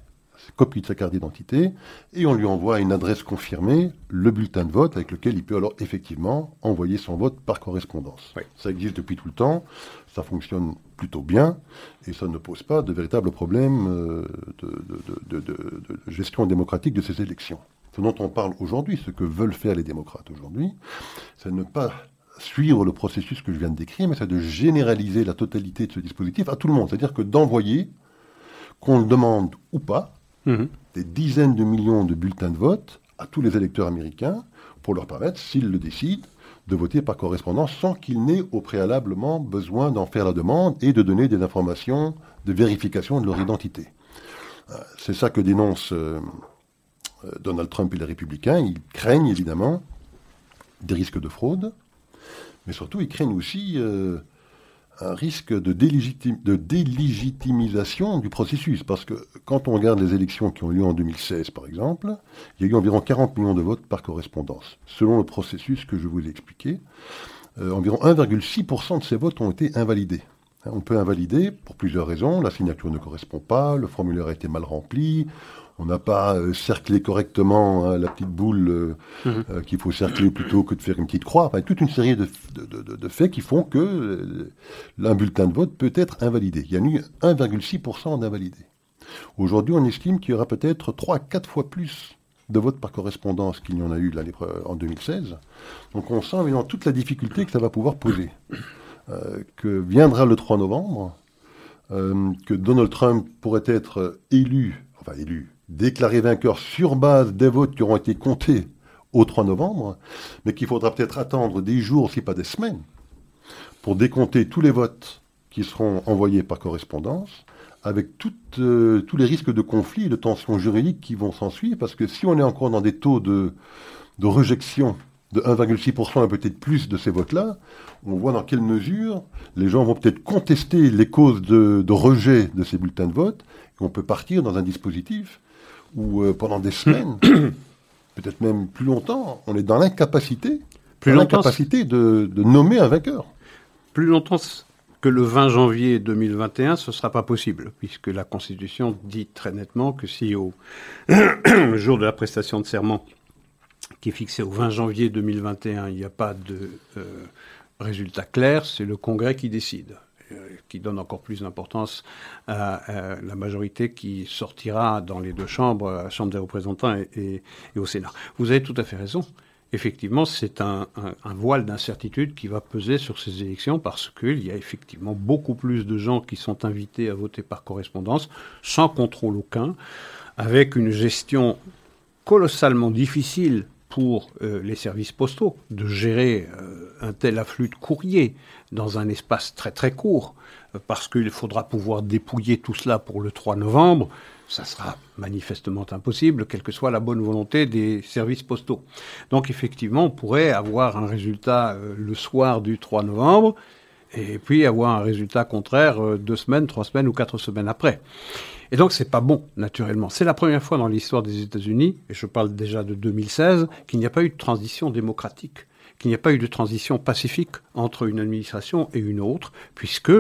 copie de sa carte d'identité, et on lui envoie une adresse confirmée, le bulletin de vote, avec lequel il peut alors effectivement envoyer son vote par correspondance. Ça existe depuis tout le temps, ça fonctionne plutôt bien, et ça ne pose pas de véritables problèmes euh, de, gestion démocratique de ces élections. Ce dont on parle aujourd'hui, ce que veulent faire les démocrates aujourd'hui, c'est ne pas suivre le processus que je viens de décrire, mais c'est de généraliser la totalité de ce dispositif à tout le monde. C'est-à-dire que d'envoyer, qu'on le demande ou pas, Mhm. des dizaines de millions de bulletins de vote à tous les électeurs américains pour leur permettre, s'ils le décident, de voter par correspondance sans qu'ils n'aient au préalablement besoin d'en faire la demande et de donner des informations de vérification de leur identité. Euh, c'est ça que dénoncent euh, euh, Donald Trump et les républicains. Ils craignent évidemment des risques de fraude, mais surtout ils craignent aussi un risque de, délégitimisation du processus. Parce que quand on regarde les élections qui ont eu lieu en 2016, par exemple, il y a eu environ 40 millions de votes par correspondance. Selon le processus que je vous ai expliqué, euh, environ 1,6% de ces votes ont été invalidés. Hein, on peut invalider pour plusieurs raisons. La signature ne correspond pas, le formulaire a été mal rempli, on n'a pas euh, cerclé correctement hein, la petite boule euh, mhm. euh, qu'il faut cercler plutôt que de faire une petite croix. Enfin, toute une série de, faits qui font que un bulletin de vote peut être invalidé. Il y a eu 1,6% d'invalidés. Aujourd'hui, on estime qu'il y aura peut-être 3 à 4 fois plus de votes par correspondance qu'il y en a eu en 2016. Donc on sent évidemment toute la difficulté que ça va pouvoir poser. que viendra le 3 novembre, que Donald Trump pourrait être élu, enfin élu, déclaré vainqueur sur base des votes qui auront été comptés au 3 novembre, mais qu'il faudra peut-être attendre des jours, si pas des semaines, pour décompter tous les votes qui seront envoyés par correspondance, avec euh, tous les risques de conflits et de tensions juridiques qui vont s'ensuivre, parce que si on est encore dans des taux de, de rejection de 1,6% et peut-être plus de ces votes-là, on voit dans quelle mesure les gens vont peut-être contester les causes de, de, rejet de ces bulletins de vote, et on peut partir dans un dispositif où euh, pendant des semaines, peut-être même plus longtemps, on est dans l'incapacité, plus l'incapacité de, de nommer un vainqueur. Plus longtemps que le 20 janvier 2021, ce ne sera pas possible, puisque la Constitution dit très nettement que si au jour de la prestation de serment, qui est fixé au 20 janvier 2021, il n'y a pas de euh, résultat clair, c'est le Congrès qui décide, qui donne encore plus d'importance à, la majorité qui sortira dans les deux chambres, à la Chambre des représentants et, au Sénat. Vous avez tout à fait raison effectivement, c'est un, voile d'incertitude qui va peser sur ces élections parce qu'il y a effectivement beaucoup plus de gens qui sont invités à voter par correspondance, sans contrôle aucun, avec une gestion colossalement difficile pour euh, les services postaux de gérer euh, un tel afflux de courriers dans un espace très très court, euh, parce qu'il faudra pouvoir dépouiller tout cela pour le 3 novembre, ça sera manifestement impossible, quelle que soit la bonne volonté des services postaux. Donc effectivement, on pourrait avoir un résultat euh, le soir du 3 novembre, et puis avoir un résultat contraire euh, deux semaines, trois semaines ou quatre semaines après. Et donc c'est pas bon, naturellement. C'est la première fois dans l'histoire des États-Unis, et je parle déjà de 2016, qu'il n'y a pas eu de transition démocratique, qu'il n'y a pas eu de transition pacifique entre une administration et une autre, puisque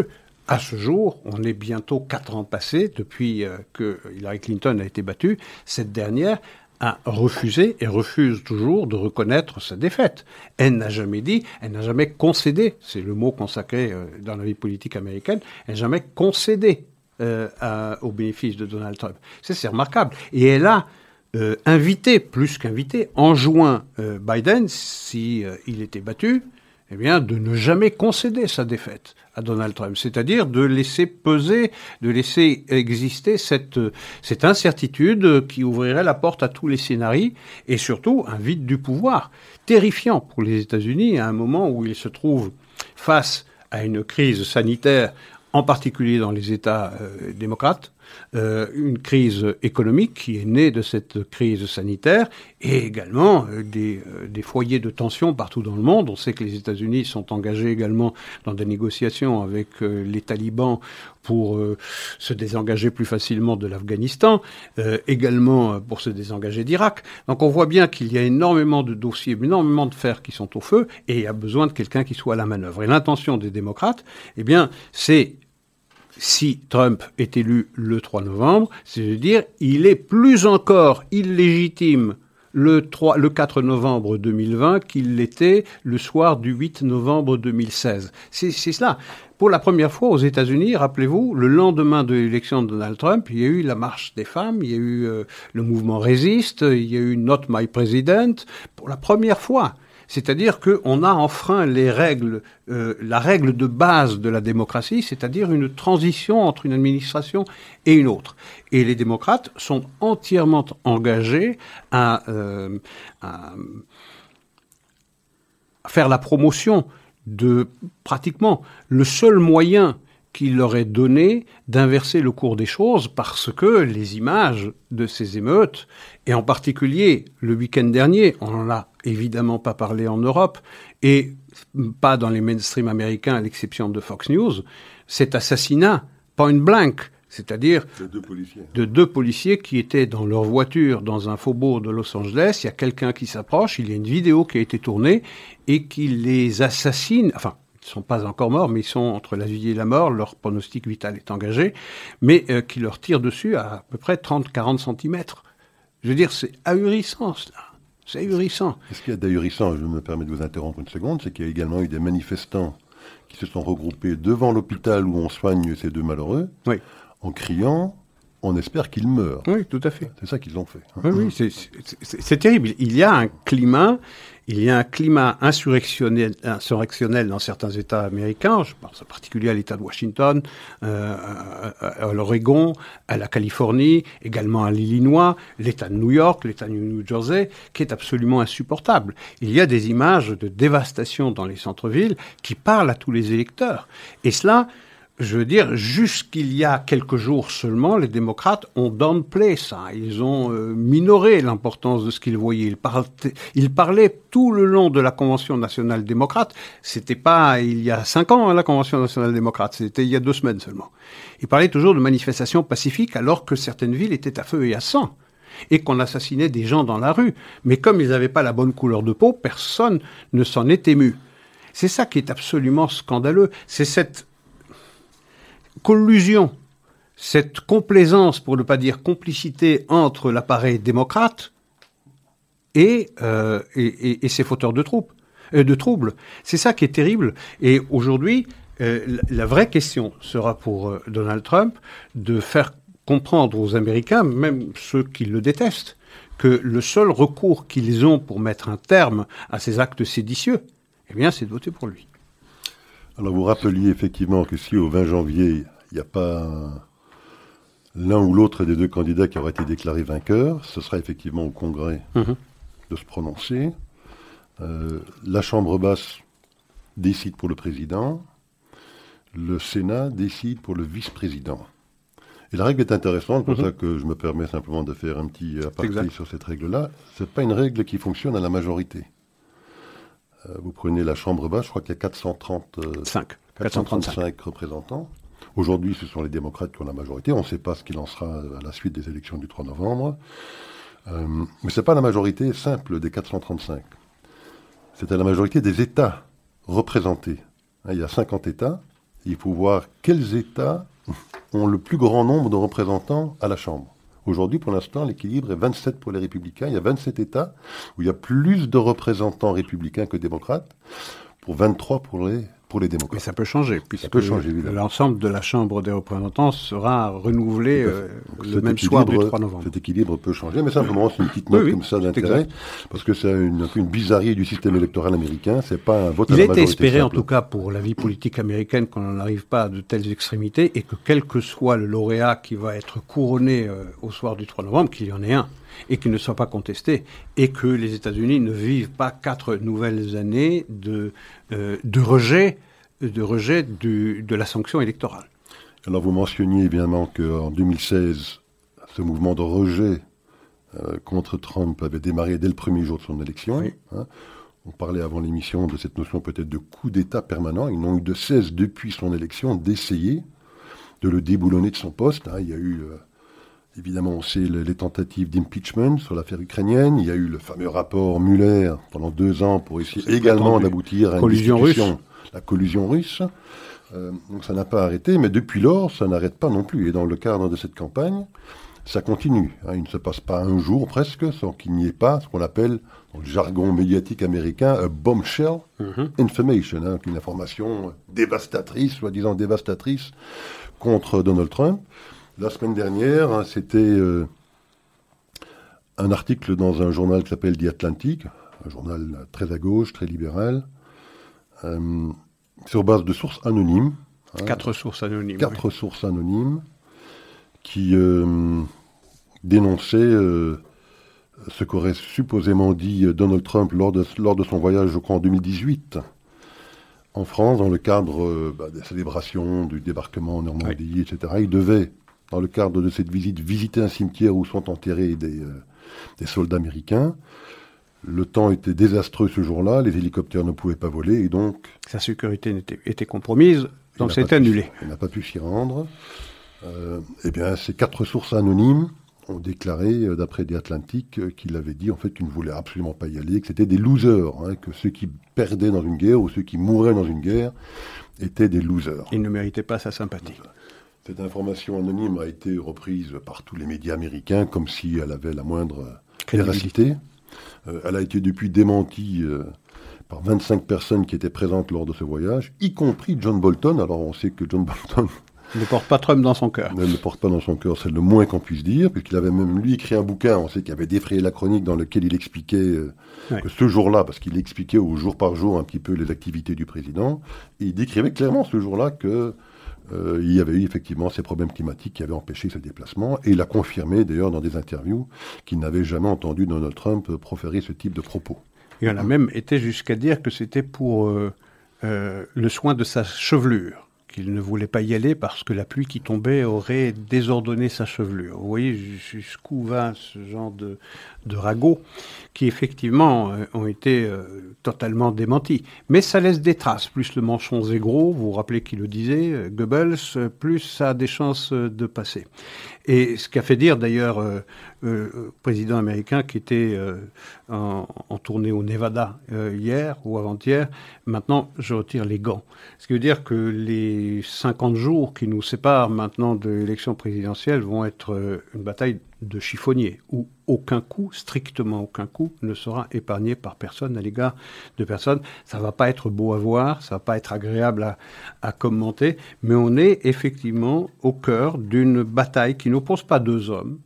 à ce jour, on est bientôt quatre ans passés depuis euh, que Hillary Clinton a été battue. Cette dernière a refusé et refuse toujours de reconnaître sa défaite. Elle n'a jamais dit, elle n'a jamais concédé, c'est le mot consacré euh, dans la vie politique américaine, elle n'a jamais concédé euh, au bénéfice de Donald Trump. C'est remarquable. Et elle a euh, invité, plus qu'invité, enjoint Biden, si euh, il était battu, eh bien, de ne jamais concéder sa défaite à Donald Trump, c'est-à-dire de laisser peser, de laisser exister cette, incertitude qui ouvrirait la porte à tous les scénarios et surtout un vide du pouvoir terrifiant pour les États-Unis à un moment où ils se trouvent face à une crise sanitaire en particulier dans les États euh, démocrates, euh, une crise économique qui est née de cette crise sanitaire et également euh, des, euh, des, foyers de tension partout dans le monde. On sait que les États-Unis sont engagés également dans des négociations avec les talibans pour se désengager plus facilement de l'Afghanistan, également pour se désengager d'Irak. Donc on voit bien qu'il y a énormément de dossiers, énormément de fers qui sont au feu et il y a besoin de quelqu'un qui soit à la manœuvre. Et l'intention des démocrates, eh bien, c'est si Trump est élu le 3 novembre, c'est de dire il est plus encore illégitime le, 3, le 4 novembre 2020 qu'il l'était le soir du 8 novembre 2016. C'est cela. Pour la première fois aux États-Unis, rappelez-vous, le lendemain de l'élection de Donald Trump, il y a eu la marche des femmes, il y a eu euh, le mouvement Résiste, il y a eu Not My President. Pour la première fois, c'est-à-dire qu'on a enfreint les règles, euh, la règle de base de la démocratie, c'est-à-dire une transition entre une administration et une autre. Et les démocrates sont entièrement engagés à, euh, à, faire la promotion de pratiquement le seul moyen qui leur est donné d'inverser le cours des choses parce que les images de ces émeutes, et en particulier le week-end dernier, on n'en a évidemment pas parlé en Europe, et pas dans les mainstream américains à l'exception de Fox News, cet assassinat, point blank, c'est-à-dire de deux, policiers. de deux policiers qui étaient dans leur voiture dans un faubourg de Los Angeles. Il y a quelqu'un qui s'approche, il y a une vidéo qui a été tournée et qui les assassine, enfin ils ne sont pas encore morts, mais ils sont entre la vie et la mort, leur pronostic vital est engagé, mais euh, qui leur tire dessus à à peu près 30-40 cm. Je veux dire, c'est ahurissant cela. C'est ahurissant. Ce qu'il y a d'ahurissant, je me permets de vous interrompre une seconde, c'est qu'il y a également eu des manifestants qui se sont regroupés devant l'hôpital où on soigne ces deux malheureux, oui. en criant on espère qu'ils meurent. Oui, tout à fait. C'est ça qu'ils ont fait. hein. Oui, oui, c'est terrible. Il y a un climat, il y a un climat insurrectionnel, dans certains États américains. Je pense en particulier à l'État de Washington, euh, à, l'Oregon, à la Californie, également à l'Illinois, l'État de New York, l'État de New Jersey, qui est absolument insupportable. Il y a des images de dévastation dans les centres-villes qui parlent à tous les électeurs. Et cela, je veux dire, jusqu'il y a quelques jours seulement, les démocrates ont downplay ça. Ils ont euh, minoré l'importance de ce qu'ils voyaient. Ils, parlaient, ils parlaient tout le long de la Convention nationale démocrate. C'était pas il y a cinq ans, hein, la Convention nationale démocrate. C'était il y a deux semaines seulement. Ils parlaient toujours de manifestations pacifiques alors que certaines villes étaient à feu et à sang et qu'on assassinait des gens dans la rue. Mais comme ils n'avaient pas la bonne couleur de peau, personne ne s'en est ému. C'est ça qui est absolument scandaleux. C'est cette collusion, cette complaisance, pour ne pas dire complicité, entre l'appareil démocrate et, euh, ses fauteurs de, troupes, euh, de troubles. C'est ça qui est terrible. Et aujourd'hui, euh, la vraie question sera pour Donald Trump de faire comprendre aux Américains, même ceux qui le détestent, que le seul recours qu'ils ont pour mettre un terme à ces actes séditieux, eh bien, c'est de voter pour lui. Alors vous rappeliez effectivement que si au 20 janvier, il n'y a pas l'un ou l'autre des deux candidats qui aurait été déclaré vainqueur, ce sera effectivement au Congrès mhm. de se prononcer. Euh, la Chambre basse décide pour le président, le Sénat décide pour le vice-président. Et la règle est intéressante, pour mhm. ça que je me permets simplement de faire un petit aparté sur cette règle-là. Ce n'est pas une règle qui fonctionne à la majorité. Euh, vous prenez la Chambre basse, je crois qu'il y a 435 435 représentants. Aujourd'hui, ce sont les démocrates qui ont la majorité. On ne sait pas ce qu'il en sera à la suite des élections du 3 novembre. Euh, mais ce n'est pas la majorité simple des 435. C'est à la majorité des États représentés. Hein, il y a 50 États. Il faut voir quels États ont le plus grand nombre de représentants à la Chambre. Aujourd'hui, pour l'instant, l'équilibre est 27 pour les républicains. Il y a 27 États où il y a plus de représentants républicains que démocrates, pour 23 pour les pour les démocrates. Mais ça peut changer, puisque l'ensemble de la Chambre des représentants sera renouvelé euh, le même soir du 3 novembre. Cet équilibre peut changer, mais simplement c'est une petite note comme ça d'intérêt, parce que c'est une, une, bizarrerie du système électoral américain, c'est pas un vote Il à la été espéré en tout cas pour la vie politique américaine qu'on n'en arrive pas à de telles extrémités, et que quel que soit le lauréat qui va être couronné euh, au soir du 3 novembre, qu'il y en ait un, et qu'il ne soit pas contesté, et que les États-Unis ne vivent pas quatre nouvelles années de, euh, de rejet, de, rejet de la sanction électorale. Alors vous mentionniez évidemment qu'en 2016, ce mouvement de rejet euh, contre Trump avait démarré dès le premier jour de son élection. Hein. On parlait avant l'émission de cette notion peut-être de coup d'État permanent. Ils n'ont eu de cesse depuis son élection d'essayer de le déboulonner de son poste. Hein. Il y a eu euh, Évidemment, on sait les tentatives d'impeachment sur l'affaire ukrainienne. Il y a eu le fameux rapport Muller pendant deux ans pour essayer également d'aboutir à une collusion russe. la collusion russe. Euh, donc ça n'a pas arrêté, mais depuis lors, ça n'arrête pas non plus. Et dans le cadre de cette campagne, ça continue. Hein. il ne se passe pas un jour presque sans qu'il n'y ait pas ce qu'on appelle, dans le jargon médiatique américain, a bombshell mhm. information, hein, une information dévastatrice, soi-disant dévastatrice, contre Donald Trump. La semaine dernière, hein, c'était euh, un article dans un journal qui s'appelle The Atlantic, un journal très à gauche, très libéral, euh, sur base de sources anonymes. Hein. quatre sources anonymes. Quatre sources anonymes qui euh, dénonçaient ce qu'aurait supposément dit Donald Trump lors de, lors de son voyage, je crois, en 2018 en France, dans le cadre bah, des célébrations du débarquement en Normandie, etc. Il devait dans le cadre de cette visite, visiter un cimetière où sont enterrés des, euh, des soldats américains. Le temps était désastreux ce jour-là, les hélicoptères ne pouvaient pas voler et donc... Sa sécurité était, compromise, donc c'est annulé. il n'a pas pu s'y rendre. Euh, eh bien, ces quatre sources anonymes ont déclaré, euh, d'après des Atlantiques, qu'il avait dit en fait qu'il ne voulait absolument pas y aller, que c'était des losers, hein, que ceux qui perdaient dans une guerre ou ceux qui mouraient dans une guerre étaient des losers. Il ne méritait pas sa sympathie. Cette information anonyme a été reprise par tous les médias américains comme si elle avait la moindre véracité. Euh, elle a été depuis démentie euh, par 25 personnes qui étaient présentes lors de ce voyage, y compris John Bolton. Alors on sait que John Bolton ne porte pas Trump dans son cœur. Ne le porte pas dans son cœur, c'est le moins qu'on puisse dire, puisqu'il avait même lui écrit un bouquin, on sait qu'il avait défrayé la chronique dans lequel il expliquait euh, que ce jour-là, parce qu'il expliquait au jour par jour un petit peu les activités du président, et il décrivait clairement ce jour-là que euh, il y avait eu effectivement ces problèmes climatiques qui avaient empêché ce déplacement. Et il a confirmé d'ailleurs dans des interviews qu'il n'avait jamais entendu Donald Trump proférer ce type de propos. Il en a même été jusqu'à dire que c'était pour euh, euh, le soin de sa chevelure qu'il ne voulait pas y aller parce que la pluie qui tombait aurait désordonné sa chevelure. Vous voyez jusqu'où va ce genre de, de ragots qui effectivement euh, ont été euh, totalement démentis. Mais ça laisse des traces. Plus le manchon est gros, vous vous rappelez qui le disait, euh, Goebbels, plus ça a des chances de passer. Et ce qu'a fait dire d'ailleurs euh, euh, président américain qui était en, en, tournée au Nevada hier ou avant-hier, maintenant je retire les gants. Ce qui veut dire que les 50 jours qui nous séparent maintenant de l'élection présidentielle vont être une bataille de chiffonnier, où aucun coup, strictement aucun coup, ne sera épargné par personne à l'égard de personne. Ça va pas être beau à voir, ça va pas être agréable à, à commenter, mais on est effectivement au cœur d'une bataille qui n'oppose pas deux hommes,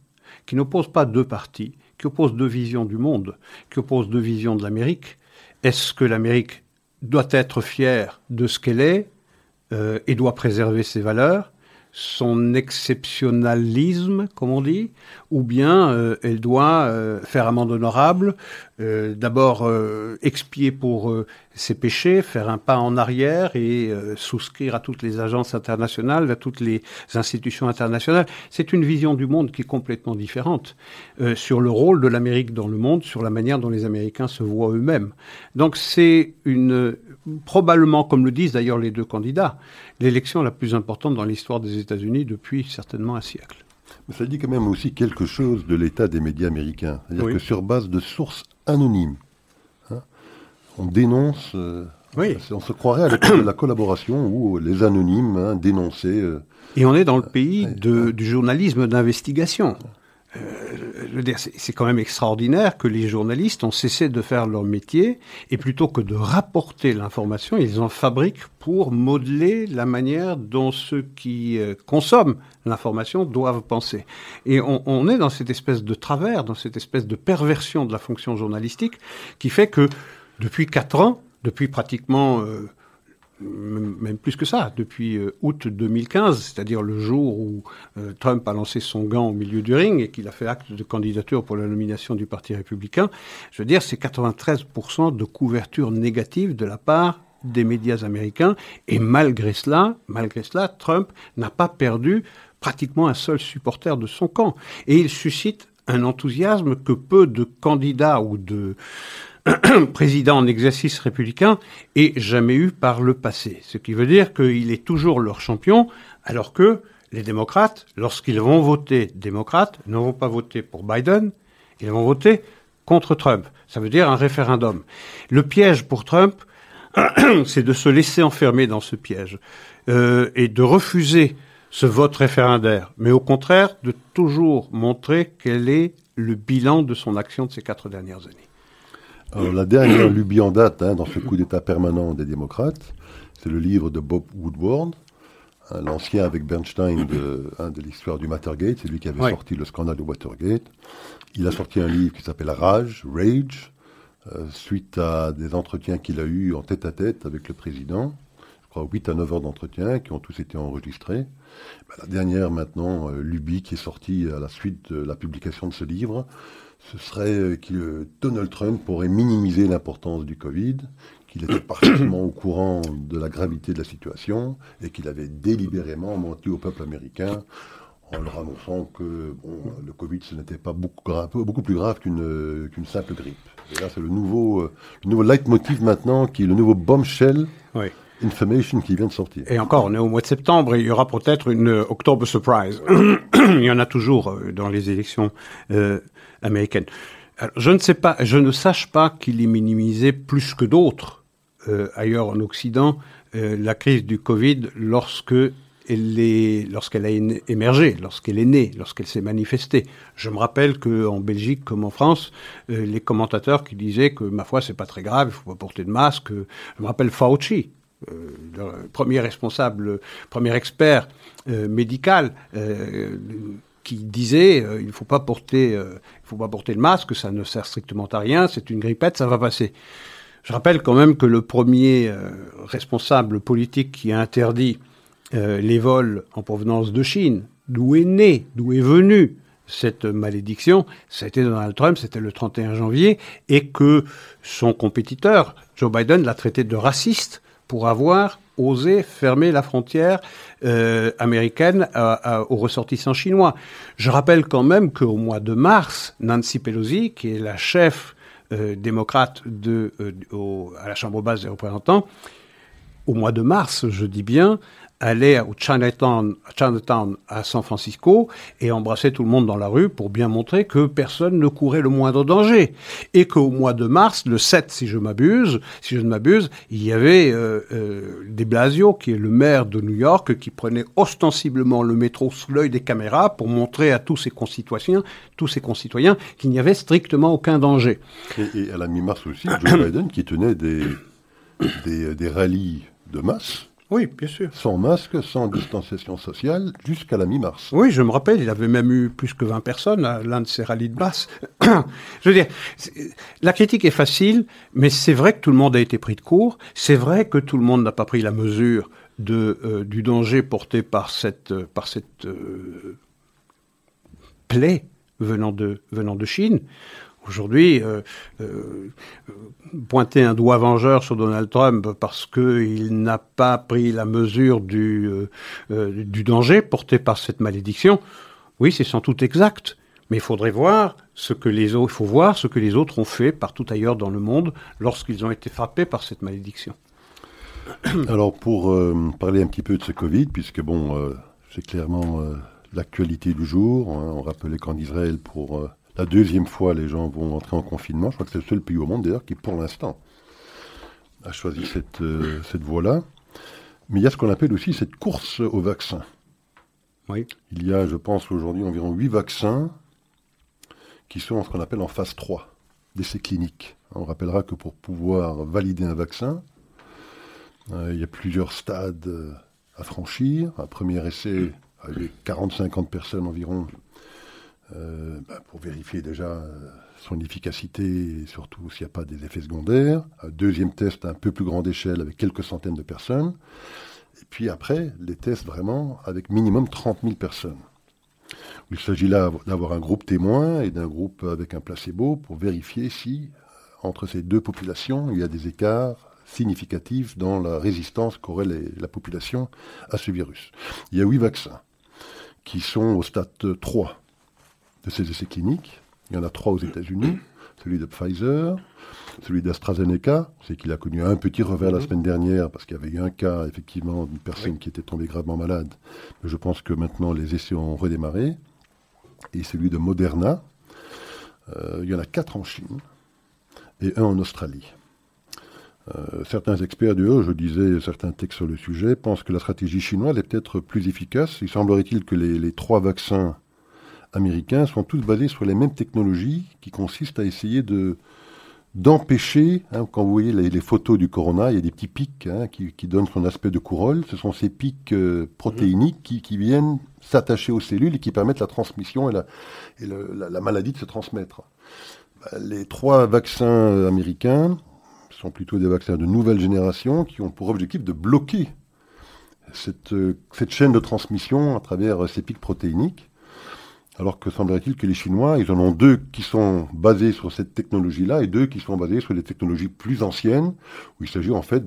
qui n'oppose pas deux partis, qui oppose deux visions du monde, qui oppose deux visions de l'Amérique. Est-ce que l'Amérique doit être fière de ce qu'elle est euh, et doit préserver ses valeurs? Son exceptionnalisme, comme on dit, ou bien euh, elle doit euh, faire amende honorable, euh, d'abord expier pour ses péchés, faire un pas en arrière et souscrire à toutes les agences internationales, à toutes les institutions internationales. C'est une vision du monde qui est complètement différente sur le rôle de l'Amérique dans le monde, sur la manière dont les Américains se voient eux-mêmes. Donc c'est une probablement, comme le disent d'ailleurs les deux candidats, l'élection la plus importante dans l'histoire des États-Unis depuis certainement un siècle. Mais ça dit quand même aussi quelque chose de l'état des médias américains. C'est-à-dire que sur base de sources anonymes, on dénonce. Euh, oui. On se croirait à la, collaboration où les anonymes hein, dénonçaient. Euh, Et on est dans le pays de, du journalisme d'investigation. Euh, c'est quand même extraordinaire que les journalistes ont cessé de faire leur métier et plutôt que de rapporter l'information, ils en fabriquent pour modeler la manière dont ceux qui euh, consomment l'information doivent penser. Et on, est dans cette espèce de travers, dans cette espèce de perversion de la fonction journalistique qui fait que depuis quatre ans, depuis pratiquement euh, même plus que ça, depuis euh, août 2015, c'est-à-dire le jour où euh, Trump a lancé son gant au milieu du ring et qu'il a fait acte de candidature pour la nomination du Parti républicain, je veux dire, c'est 93% de couverture négative de la part des médias américains. Et malgré cela, malgré cela, Trump n'a pas perdu pratiquement un seul supporter de son camp. Et il suscite un enthousiasme que peu de candidats ou de président en exercice républicain et jamais eu par le passé. Ce qui veut dire qu'il est toujours leur champion, alors que les démocrates, lorsqu'ils vont voter démocrate, ne vont pas voter pour Biden, ils vont voter contre Trump. Ça veut dire un référendum. Le piège pour Trump, c'est de se laisser enfermer dans ce piège euh, et de refuser ce vote référendaire, mais au contraire de toujours montrer quel est le bilan de son action de ces quatre dernières années la dernière lubie en date hein, dans ce coup d'État permanent des démocrates, c'est le livre de Bob Woodward, hein, l'ancien avec Bernstein de, hein, de l'histoire du Watergate, c'est lui qui avait sorti le scandale de Watergate. Il a sorti un livre qui s'appelle Rage, Rage, euh, suite à des entretiens qu'il a eus en tête à tête avec le président. Je crois 8 à 9 heures d'entretien qui ont tous été enregistrés. Ben, la dernière maintenant, euh, lubie qui est sortie à la suite de la publication de ce livre, ce serait euh, que Donald Trump pourrait minimiser l'importance du Covid, qu'il était parfaitement au courant de la gravité de la situation et qu'il avait délibérément menti au peuple américain en leur annonçant que bon, le Covid, ce n'était pas beaucoup, grave, beaucoup, plus grave qu'une qu'une simple grippe. Et là, c'est le nouveau, euh, le nouveau leitmotiv maintenant, qui est le nouveau bombshell. Oui. Information qui vient de sortir. Et encore, on est au mois de septembre et il y aura peut-être une euh, October Surprise. il y en a toujours dans les élections euh, américaine. je ne sais pas, je ne sache pas qu'il est minimisé plus que d'autres euh, ailleurs en Occident euh, la crise du Covid lorsque elle est, lorsqu'elle a émergé, lorsqu'elle est née, lorsqu'elle s'est manifestée. Je me rappelle qu'en Belgique comme en France, euh, les commentateurs qui disaient que ma foi c'est pas très grave, il faut pas porter de masque. je me rappelle Fauci, le premier responsable, premier expert médical qui disait euh, il ne faut pas porter, euh, faut pas porter le masque, ça ne sert strictement à rien, c'est une grippette, ça va passer. Je rappelle quand même que le premier euh, responsable politique qui a interdit les vols en provenance de Chine, d'où est né, d'où est venue cette malédiction, été Donald Trump, c'était le 31 janvier, et que son compétiteur, Joe Biden, l'a traité de raciste pour avoir osé fermer la frontière euh, américaine aux ressortissants chinois. Je rappelle quand même qu'au mois de mars, Nancy Pelosi, qui est la chef euh, démocrate de, euh, à la Chambre basse des représentants, au mois de mars, je dis bien, allait au Chinatown, Chinatown à San Francisco et embrassait tout le monde dans la rue pour bien montrer que personne ne courait le moindre danger. Et qu'au mois de mars, le 7 si je m'abuse, si je ne m'abuse, il y avait euh, euh, des Blasio, qui est le maire de New York, qui prenait ostensiblement le métro sous l'œil des caméras pour montrer à tous ses concitoyens, tous ses concitoyens qu'il n'y avait strictement aucun danger. Et, à la mi-mars aussi, Joe Biden qui tenait des, des, des rallyes de masse oui, bien sûr. Sans masque, sans distanciation sociale, jusqu'à la mi-mars. Oui, je me rappelle, il avait même eu plus que 20 personnes à l'un de ces rallyes de masse. je veux dire, la critique est facile, mais c'est vrai que tout le monde a été pris de court. C'est vrai que tout le monde n'a pas pris la mesure de, euh, du danger porté par cette, euh, par cette euh, plaie venant de, venant de Chine. Aujourd'hui, euh, euh, pointer un doigt vengeur sur Donald Trump parce qu'il n'a pas pris la mesure du, euh, du danger porté par cette malédiction, oui, c'est sans doute exact. Mais il faudrait voir ce que les autres, il faut voir ce que les autres ont fait partout ailleurs dans le monde lorsqu'ils ont été frappés par cette malédiction. Alors pour parler un petit peu de ce Covid, puisque bon, c'est clairement l'actualité du jour. Hein, on rappelait qu'en Israël, pour la deuxième fois, les gens vont entrer en confinement. Je crois que c'est le seul pays au monde d'ailleurs qui, pour l'instant, a choisi cette, euh, cette voie-là. Mais il y a ce qu'on appelle aussi cette course aux vaccins. Oui. Il y a, je pense, aujourd'hui environ 8 vaccins qui sont ce qu'on appelle en phase 3 d'essais cliniques. On rappellera que pour pouvoir valider un vaccin, euh, il y a plusieurs stades euh, à franchir. Un premier essai avec 40-50 personnes environ euh, bah, pour vérifier déjà euh, son efficacité et surtout s'il n'y a pas des effets secondaires. Un deuxième test à un peu plus grande échelle avec quelques centaines de personnes. Et puis après, les tests vraiment avec minimum 30 000 personnes. Il s'agit là d'avoir un groupe témoin et d'un groupe avec un placebo pour vérifier si, euh, entre ces deux populations, il y a des écarts significatifs dans la résistance qu'aurait la population à ce virus. Il y a huit vaccins qui sont au stade 3 de ces essais cliniques. Il y en a trois aux États-Unis, celui de Pfizer, celui d'AstraZeneca, c'est qu'il a connu un petit revers la mhm. semaine dernière parce qu'il y avait eu un cas effectivement d'une personne qui était tombée gravement malade. Mais je pense que maintenant les essais ont redémarré. Et celui de Moderna, euh, il y en a quatre en Chine et un en Australie. Euh, certains experts du haut, je disais certains textes sur le sujet, pensent que la stratégie chinoise est peut-être plus efficace. Il semblerait-il que les, les trois vaccins américains sont tous basés sur les mêmes technologies qui consistent à essayer de d'empêcher, hein, quand vous voyez les, photos du corona, il y a des petits pics hein, qui, donnent son aspect de couronne. Ce sont ces pics euh, protéiniques qui, viennent s'attacher aux cellules et qui permettent la transmission et la, maladie de se transmettre. Bah, les trois vaccins américains sont plutôt des vaccins de nouvelle génération qui ont pour objectif de bloquer cette, euh, cette chaîne de transmission à travers ces pics protéiniques. Alors que semblerait-il que les Chinois, ils en ont deux qui sont basés sur cette technologie-là et deux qui sont basés sur des technologies plus anciennes, où il s'agit en fait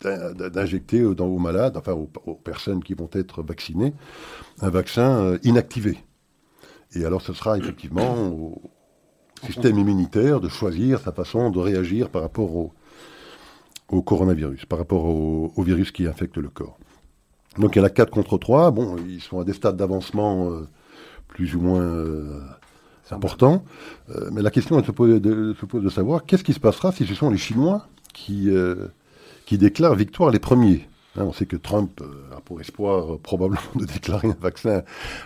d'injecter aux malades, enfin aux, personnes qui vont être vaccinées, un vaccin euh, inactivé. Et alors ce sera effectivement au système immunitaire de choisir sa façon de réagir par rapport au, coronavirus, par rapport au, virus qui infecte le corps. Donc il y en a 4 contre 3, bon, ils sont à des stades d'avancement... Euh, plus ou moins euh, important. Euh, mais la question se pose de, savoir qu'est-ce qui se passera si ce sont les Chinois qui, euh, qui déclarent victoire les premiers? Hein, on sait que Trump a pour espoir probablement de déclarer un vaccin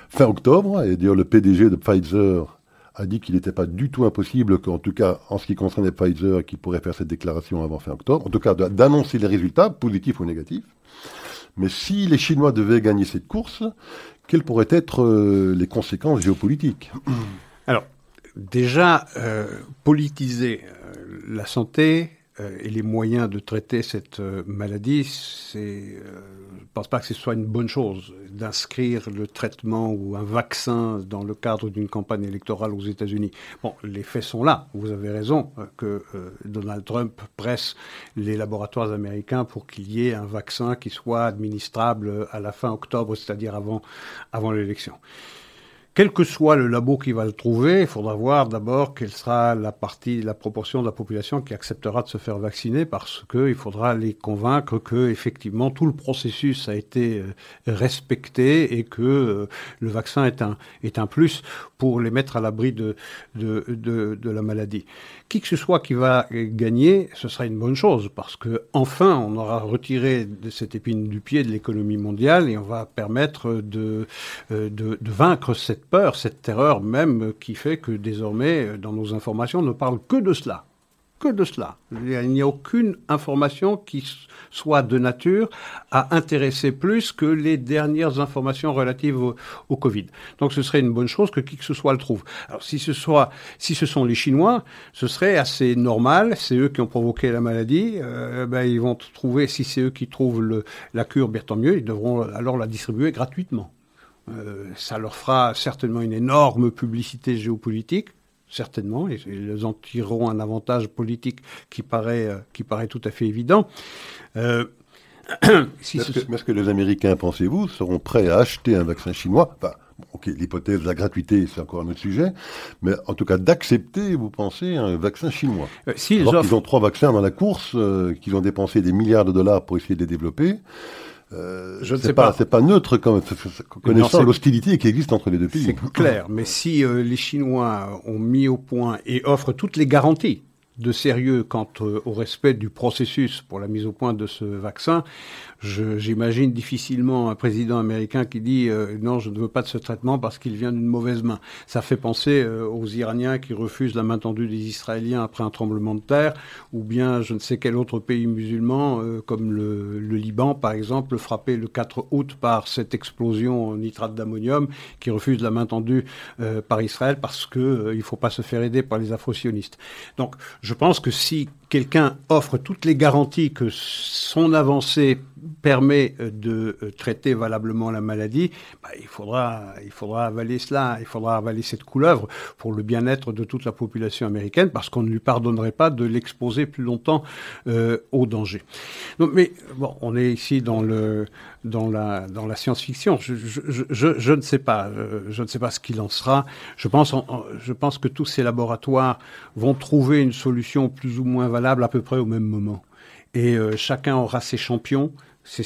fin octobre. Et d'ailleurs, le PDG de Pfizer a dit qu'il n'était pas du tout impossible qu'en tout cas, en ce qui concerne Pfizer, qu'il pourrait faire cette déclaration avant fin octobre. En tout cas, d'annoncer les résultats, positifs ou négatifs. Mais si les Chinois devaient gagner cette course, quelles pourraient être euh, les conséquences géopolitiques Alors, déjà, euh, politiser euh, la santé, et les moyens de traiter cette maladie, c'est, je ne pense pas que ce soit une bonne chose d'inscrire le traitement ou un vaccin dans le cadre d'une campagne électorale aux États-Unis. Bon, les faits sont là. Vous avez raison que Donald Trump presse les laboratoires américains pour qu'il y ait un vaccin qui soit administrable à la fin octobre, c'est-à-dire avant, avant l'élection. Quel que soit le labo qui va le trouver, il faudra voir d'abord quelle sera la partie, la proportion de la population qui acceptera de se faire vacciner parce qu'il faudra les convaincre que effectivement tout le processus a été euh, respecté et que euh, le vaccin est un, est un plus pour les mettre à l'abri de, de, de, la maladie. Qui que ce soit qui va gagner, ce sera une bonne chose parce que enfin on aura retiré de cette épine du pied de l'économie mondiale et on va permettre de, euh, de, vaincre cette peur, cette terreur même qui fait que désormais dans nos informations on ne parle que de cela que de cela. Il n'y a aucune information qui soit de nature à intéresser plus que les dernières informations relatives au, Covid. Donc ce serait une bonne chose que qui que ce soit le trouve. Alors si ce, sont les Chinois, ce serait assez normal, c'est eux qui ont provoqué la maladie, euh, ben, ils vont trouver, si c'est eux qui trouvent la cure, bien tant mieux, ils devront alors la distribuer gratuitement. Euh, ça leur fera certainement une énorme publicité géopolitique, certainement, et ils en tireront un avantage politique qui paraît, euh, qui paraît tout à fait évident. Euh, si est-ce, que, que, les Américains, pensez-vous, seront prêts à acheter un vaccin chinois? Enfin, Ok, l'hypothèse de la gratuité, c'est encore un autre sujet, mais en tout cas d'accepter, vous pensez, un vaccin chinois? Euh, ils, ont trois vaccins dans la course, euh, qu'ils ont dépensé des milliards de dollars pour essayer de les développer. Euh, je ne sais pas. C'est pas neutre comme connaissant l'hostilité qui existe entre les deux pays. C'est clair. Mais si euh, les Chinois ont mis au point et offrent toutes les garanties de sérieux quant euh, au respect du processus pour la mise au point de ce vaccin, j'imagine difficilement un président américain qui dit euh, non, je ne veux pas de ce traitement parce qu'il vient d'une mauvaise main. Ça fait penser euh, aux Iraniens qui refusent la main tendue des Israéliens après un tremblement de terre, ou bien je ne sais quel autre pays musulman, euh, comme le, le, Liban par exemple, frappé le 4 août par cette explosion en nitrate d'ammonium, qui refuse la main tendue par Israël parce que il faut pas se faire aider par les afro-sionistes. Donc je pense que si quelqu'un offre toutes les garanties que son avancée permet euh, de euh, traiter valablement la maladie, bah, il, faudra, il faudra avaler cela, il faudra avaler cette couleuvre pour le bien-être de toute la population américaine, parce qu'on ne lui pardonnerait pas de l'exposer plus longtemps euh, au danger. Donc, mais bon, on est ici dans le dans la dans la science-fiction. Je, je, je, ne sais pas, je ne sais pas ce qu'il en sera. Je pense, je pense que tous ces laboratoires vont trouver une solution plus ou moins valable à peu près au même moment. Et chacun aura ses champions ces,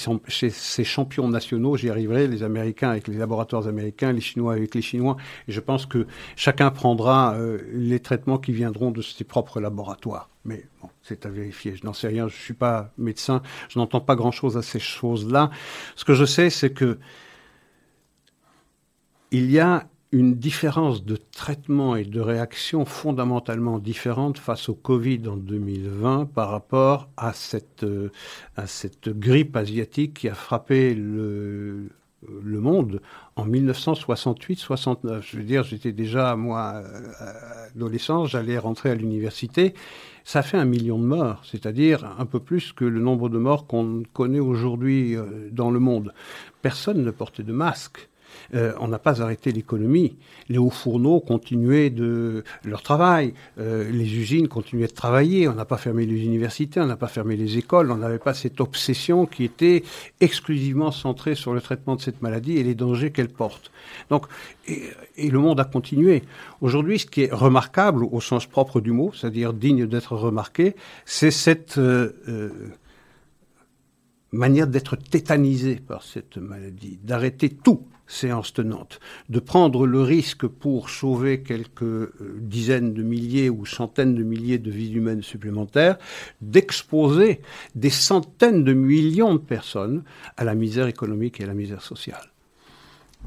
ces, champions nationaux, j'y arriverai, les Américains avec les laboratoires américains, les Chinois avec les Chinois, et je pense que chacun prendra euh, les traitements qui viendront de ses propres laboratoires. Mais bon, c'est à vérifier. Je n'en sais rien, je ne suis pas médecin, je n'entends pas grand-chose à ces choses-là. Ce que je sais, c'est que il y a une différence de traitement et de réaction fondamentalement différente face au Covid en 2020 par rapport à cette, euh, à cette grippe asiatique qui a frappé le, le monde en 1968-69. Je veux dire, j'étais déjà, moi, euh, adolescent, j'allais rentrer à l'université. Ça fait un million de morts, c'est-à-dire un peu plus que le nombre de morts qu'on connaît aujourd'hui euh, dans le monde. Personne ne portait de masque. Euh, on n'a pas arrêté l'économie. Les hauts fourneaux continuaient de leur travail. Euh, les usines continuaient de travailler. On n'a pas fermé les universités, on n'a pas fermé les écoles. On n'avait pas cette obsession qui était exclusivement centrée sur le traitement de cette maladie et les dangers qu'elle porte. Donc, et, le monde a continué. Aujourd'hui, ce qui est remarquable au sens propre du mot, c'est-à-dire digne d'être remarqué, c'est cette euh, manière d'être tétanisé par cette maladie, d'arrêter tout séance tenante, de prendre le risque pour sauver quelques euh, dizaines de milliers ou centaines de milliers de vies humaines supplémentaires, d'exposer des centaines de millions de personnes à la misère économique et à la misère sociale.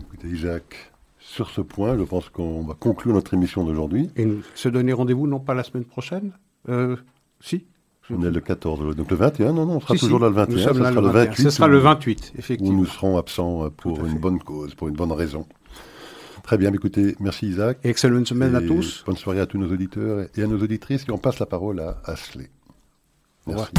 Écoutez, Jacques, sur ce point, je pense qu'on va conclure notre émission d'aujourd'hui. Et nous se donner rendez-vous non pas la semaine prochaine, euh, si? On est le 14, donc le 21, non, non, on sera toujours là le 21. ce sera le 28. Ce sera le 28, effectivement. Où nous serons absents euh, pour une bonne cause, pour une bonne raison. Très bien, écoutez, merci Isaac. excellente semaine à tous. Bonne soirée à tous nos auditeurs et à nos auditrices. Et on passe la parole à Ashley. Au revoir.